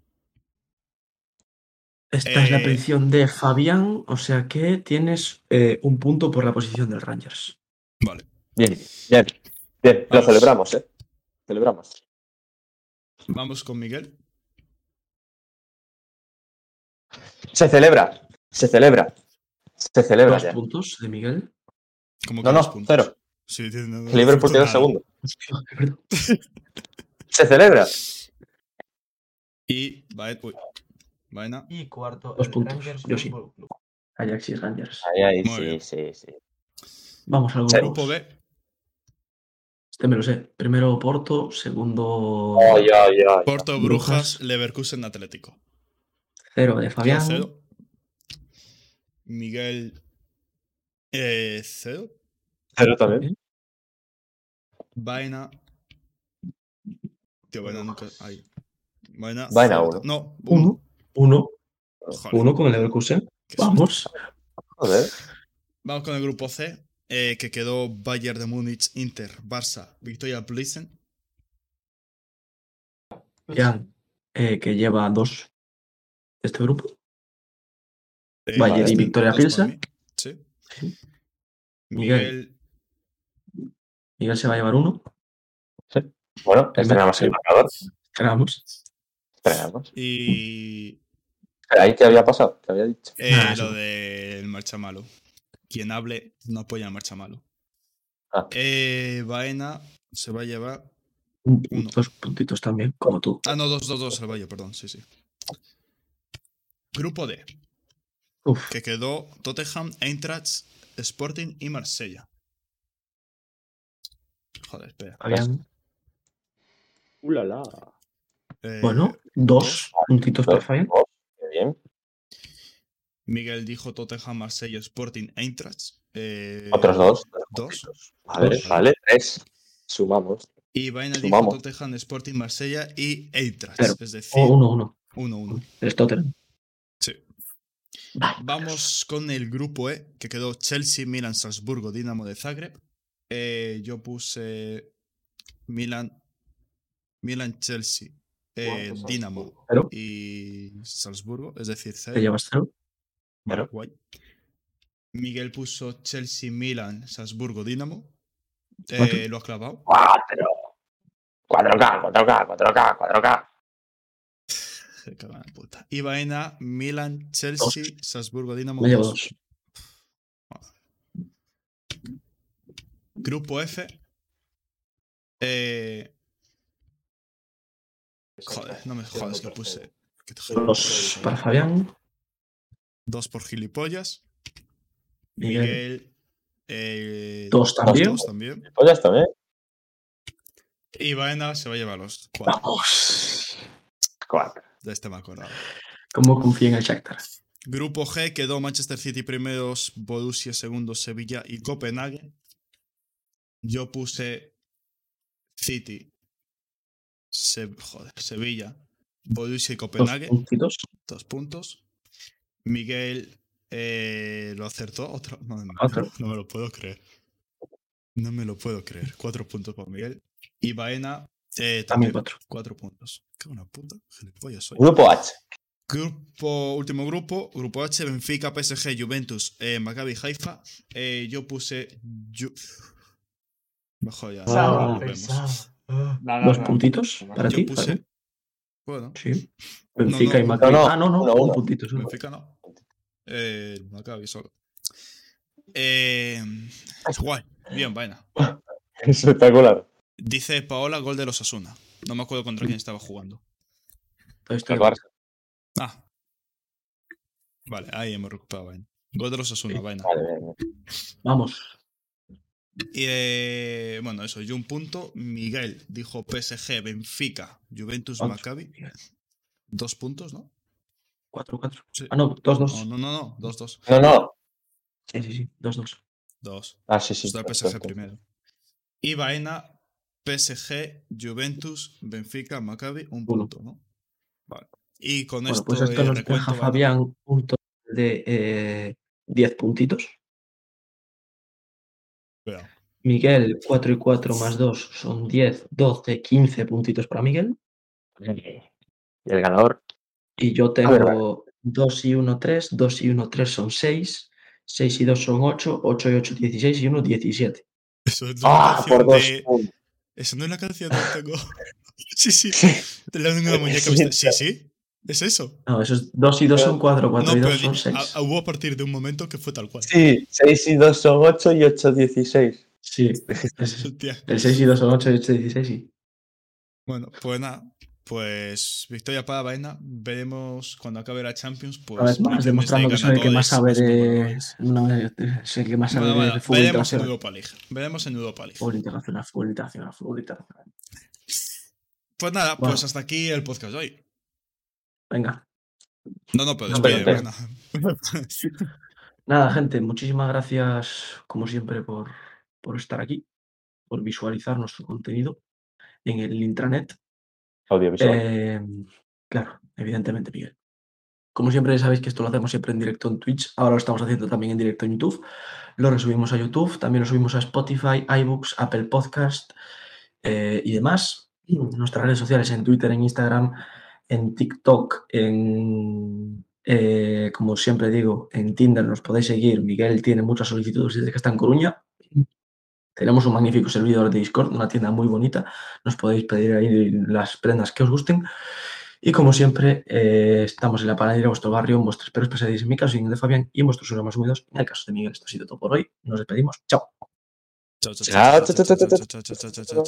[SPEAKER 2] Esta es la
[SPEAKER 1] Eh,
[SPEAKER 2] predicción de Fabián, o sea que tienes eh, un punto por la posición del Rangers.
[SPEAKER 1] Vale.
[SPEAKER 3] Bien, bien, bien. Lo celebramos, ¿eh? Celebramos.
[SPEAKER 1] Vamos con Miguel.
[SPEAKER 3] Se celebra, se celebra. Se celebra
[SPEAKER 2] Dos
[SPEAKER 3] ya.
[SPEAKER 2] puntos de Miguel.
[SPEAKER 1] ¿Cómo
[SPEAKER 3] No,
[SPEAKER 1] que dos
[SPEAKER 3] no,
[SPEAKER 1] puntos?
[SPEAKER 3] cero.
[SPEAKER 1] Sí, tiene- no- no
[SPEAKER 3] El Liverpool quedó segundo. Se celebra.
[SPEAKER 1] Y Baena.
[SPEAKER 4] Y cuarto,
[SPEAKER 2] Dos
[SPEAKER 4] el
[SPEAKER 2] puntos,
[SPEAKER 4] Rangers
[SPEAKER 2] yo sí. Ajax y Rangers.
[SPEAKER 3] Ahí, ahí,
[SPEAKER 1] Muy
[SPEAKER 3] sí, sí, sí.
[SPEAKER 2] Vamos al. Grupo
[SPEAKER 1] B.
[SPEAKER 2] Este me lo sé. Primero Porto, segundo
[SPEAKER 3] Ay, ay, ay.
[SPEAKER 1] Porto,
[SPEAKER 2] Brujas.
[SPEAKER 1] Brujas, Leverkusen, Atlético.
[SPEAKER 2] cero de Fabián.
[SPEAKER 1] Cero. Miguel. Eh, cero.
[SPEAKER 3] Cero también.
[SPEAKER 1] Baena. Tío, Baena nunca. Baena cero.
[SPEAKER 3] uno.
[SPEAKER 1] No,
[SPEAKER 2] Uno.
[SPEAKER 1] uno.
[SPEAKER 2] Uno. Uno con el Leverkusen. Vamos.
[SPEAKER 3] Joder.
[SPEAKER 1] Vamos con el grupo C, eh, que quedó Bayern de Múnich, Inter, Barça, Victoria Plissen.
[SPEAKER 2] Jan, eh, que lleva dos de este grupo.
[SPEAKER 1] Eh,
[SPEAKER 2] Bayern y Victoria Pilsen.
[SPEAKER 1] Sí.
[SPEAKER 2] Sí.
[SPEAKER 1] Miguel.
[SPEAKER 2] Miguel se va a llevar uno.
[SPEAKER 3] Bueno, estrenamos el marcador.
[SPEAKER 2] Esperamos.
[SPEAKER 3] Estrenamos.
[SPEAKER 1] Y.
[SPEAKER 3] ¿Ahí qué había pasado? ¿Qué había dicho?
[SPEAKER 1] eh,
[SPEAKER 2] Ah,
[SPEAKER 1] lo del marcha malo. Quien hable no apoya el marcha malo.
[SPEAKER 3] Ah.
[SPEAKER 1] Eh, Baena se va a llevar. Uno.
[SPEAKER 2] Dos puntitos también, como tú.
[SPEAKER 1] Ah, no, dos, dos, dos, el Valle, perdón, sí, sí. Grupo D,
[SPEAKER 2] Uf,
[SPEAKER 1] que quedó Tottenham, Eintracht, Sporting y Marsella. Joder, espera.
[SPEAKER 2] Fabián.
[SPEAKER 3] Uh, la, la.
[SPEAKER 1] Eh,
[SPEAKER 2] Bueno, dos puntitos para Fabián.
[SPEAKER 1] Miguel dijo Tottenham, Marsella, Sporting, Eintracht. Eh,
[SPEAKER 3] Otros dos.
[SPEAKER 1] Dos.
[SPEAKER 3] Vale,
[SPEAKER 2] Dos.
[SPEAKER 3] vale. Tres. Sumamos.
[SPEAKER 1] Y Vaina dijo. Tottenham, Sporting, Marsella y Eintracht.
[SPEAKER 2] Pero-
[SPEAKER 1] es decir,
[SPEAKER 2] Oh, uno, uno.
[SPEAKER 1] uno, uno.
[SPEAKER 2] El Tottenham.
[SPEAKER 1] Sí.
[SPEAKER 2] Vale,
[SPEAKER 1] Vamos con el grupo E, que quedó Chelsea, Milan, Salzburgo, Dinamo de Zagreb. Eh, yo puse Milan, Milan, Chelsea, eh, Dinamo
[SPEAKER 2] Pero
[SPEAKER 1] y Salzburgo, es decir,
[SPEAKER 2] te llevas cero.
[SPEAKER 1] Vale, guay. Miguel puso Chelsea, Milan, Salzburgo, Dinamo. Eh, lo ha clavado.
[SPEAKER 3] Cuatro. 4K, 4K, 4K, 4K.
[SPEAKER 1] Se cago en la puta. Y Baena, Milan, Chelsea, Salzburgo, Dinamo.
[SPEAKER 2] Me llevo
[SPEAKER 1] dos.
[SPEAKER 2] dos.
[SPEAKER 1] Grupo F. Eh, joder, no me jodas que puse. que te.
[SPEAKER 2] Dos para Fabián.
[SPEAKER 1] Dos por gilipollas.
[SPEAKER 2] Miguel.
[SPEAKER 1] Eh,
[SPEAKER 2] Dos también.
[SPEAKER 1] dos también.
[SPEAKER 3] Está, ¿eh?
[SPEAKER 1] Y Baena se va a llevar los cuatro.
[SPEAKER 2] Vamos.
[SPEAKER 3] Cuatro.
[SPEAKER 1] De este me acordaba.
[SPEAKER 2] ¿Cómo confía en el Shakhtar?
[SPEAKER 1] Grupo G quedó Manchester City primeros, Borussia segundos, Sevilla y Copenhague. Yo puse City, Se- joder, Sevilla, Borussia y
[SPEAKER 2] Dos
[SPEAKER 1] Copenhague,
[SPEAKER 2] puntitos.
[SPEAKER 1] dos puntos. Miguel eh, lo acertó, otro. No, no,
[SPEAKER 2] Otro.
[SPEAKER 1] no me lo puedo creer. No me lo puedo creer. Cuatro puntos para Miguel. Y Baena eh,
[SPEAKER 2] También cuatro.
[SPEAKER 1] cuatro puntos. Qué buena puta. Soy.
[SPEAKER 3] Grupo H.
[SPEAKER 1] Grupo, último grupo, grupo H, Benfica, PSG, Juventus, eh, Maccabi Haifa. Eh, yo puse. Ju- Mejor ya.
[SPEAKER 2] Ah,
[SPEAKER 1] no.
[SPEAKER 2] Dos puntitos para
[SPEAKER 1] Yo
[SPEAKER 2] ti.
[SPEAKER 1] puse. Bueno,
[SPEAKER 2] Sí. Benfica
[SPEAKER 1] no,
[SPEAKER 2] y Maccabi.
[SPEAKER 3] no, no,
[SPEAKER 2] ah, no, no. Un puntito.
[SPEAKER 1] Benfica no. Eh, Maccabi solo. Eh, guay, bien, vaina.
[SPEAKER 3] Espectacular.
[SPEAKER 1] Dice Paola, gol de los Asuna. No me acuerdo contra quién estaba jugando.
[SPEAKER 2] Esto-
[SPEAKER 3] El Barça.
[SPEAKER 1] Ah. Vale, ahí hemos recuperado vaina. Gol de los Asuna, vaina.
[SPEAKER 3] Vale, bien, bien.
[SPEAKER 2] Vamos.
[SPEAKER 1] Y eh, bueno, eso, yo un punto. Miguel dijo PSG, Benfica, Juventus. Maccabi. Dos puntos, ¿no?
[SPEAKER 2] Cuatro, cuatro.
[SPEAKER 1] Sí.
[SPEAKER 2] Ah, no, dos, dos.
[SPEAKER 1] No, no, no, no, dos, dos.
[SPEAKER 3] No, no.
[SPEAKER 2] Sí, sí, sí. Dos, dos.
[SPEAKER 1] Dos.
[SPEAKER 3] Ah, sí, sí.
[SPEAKER 1] Está el
[SPEAKER 3] perfecto.
[SPEAKER 1] PSG primero. Y Baena, PSG, Juventus, Benfica, Maccabi, un
[SPEAKER 2] Uno.
[SPEAKER 1] punto, ¿no? Vale. Y con
[SPEAKER 2] Bueno,
[SPEAKER 1] esto,
[SPEAKER 2] pues esto
[SPEAKER 1] eh,
[SPEAKER 2] nos
[SPEAKER 1] recuento,
[SPEAKER 2] deja. Fabián un total de eh, 10 puntitos.
[SPEAKER 1] Cuidado.
[SPEAKER 2] Miguel, 4 y 4 más 2 son 10, 12, 15 puntitos para Miguel.
[SPEAKER 3] Y el ganador.
[SPEAKER 2] Y yo tengo 2 y 1, 3, 2 y 1, 3 son 6, 6 y 2 son 8, 8 y 8, 16 y 1, 17.
[SPEAKER 1] Eso es
[SPEAKER 3] ¡Ah! Por dos
[SPEAKER 1] de-. Eso no es la canción que tengo. sí, sí.
[SPEAKER 3] Sí.
[SPEAKER 1] Te la una muñeca.
[SPEAKER 3] Sí,
[SPEAKER 1] Sí, sí. Es eso.
[SPEAKER 2] No, eso es 2 y 2 son 4, 4
[SPEAKER 1] No,
[SPEAKER 2] y
[SPEAKER 1] pero
[SPEAKER 2] 2 son
[SPEAKER 1] di-
[SPEAKER 2] 6.
[SPEAKER 1] a- hubo a partir de un momento que fue tal cual.
[SPEAKER 3] Sí, 6 y 2 son 8 y 8, 16.
[SPEAKER 2] Sí, el 6 y 2 son 8 y 8, 16, sí.
[SPEAKER 1] Bueno, pues nada. Pues victoria para Baena. Veremos cuando acabe la Champions. Pues,
[SPEAKER 2] Una vez más, demostrando que soy el que más sabe
[SPEAKER 1] ganadores,
[SPEAKER 2] de. Una vez, soy el que más sabe
[SPEAKER 1] Bueno, bueno,
[SPEAKER 2] de fútbol
[SPEAKER 1] veremos en. Europa League. Veremos en Europa League.
[SPEAKER 2] Fútbol internacional, fútbol internacional, fútbol internacional.
[SPEAKER 1] Pues nada,
[SPEAKER 2] Bueno.
[SPEAKER 1] pues hasta aquí el podcast de hoy.
[SPEAKER 2] Venga.
[SPEAKER 1] No, no, pero
[SPEAKER 2] No,
[SPEAKER 1] despide,
[SPEAKER 3] pero-.
[SPEAKER 2] Nada, gente, muchísimas gracias, como siempre, por, por estar aquí, por visualizar nuestro contenido en el intranet.
[SPEAKER 3] Audiovisual.
[SPEAKER 2] Eh, claro, evidentemente, Miguel. Como siempre, sabéis que esto lo hacemos siempre en directo en Twitch. Ahora lo estamos haciendo también en directo en YouTube. Lo resubimos a YouTube, también lo subimos a Spotify, iBooks, Apple Podcast eh, y demás. Nuestras redes sociales en Twitter, en Instagram, en TikTok, en, eh, como siempre digo, en Tinder nos podéis seguir. Miguel tiene muchas solicitudes desde que está en Coruña. Tenemos un magnífico servidor de Discord, una tienda muy bonita. Nos podéis pedir ahí las prendas que os gusten. Y como siempre, estamos en la panadería de vuestro barrio, en vuestros perros pesadillas, en mi caso, en el de Fabián, y en vuestros programas unidos. En el caso de Miguel, esto ha sido todo por hoy. Nos despedimos.
[SPEAKER 1] Chao. Chao, chao, chao.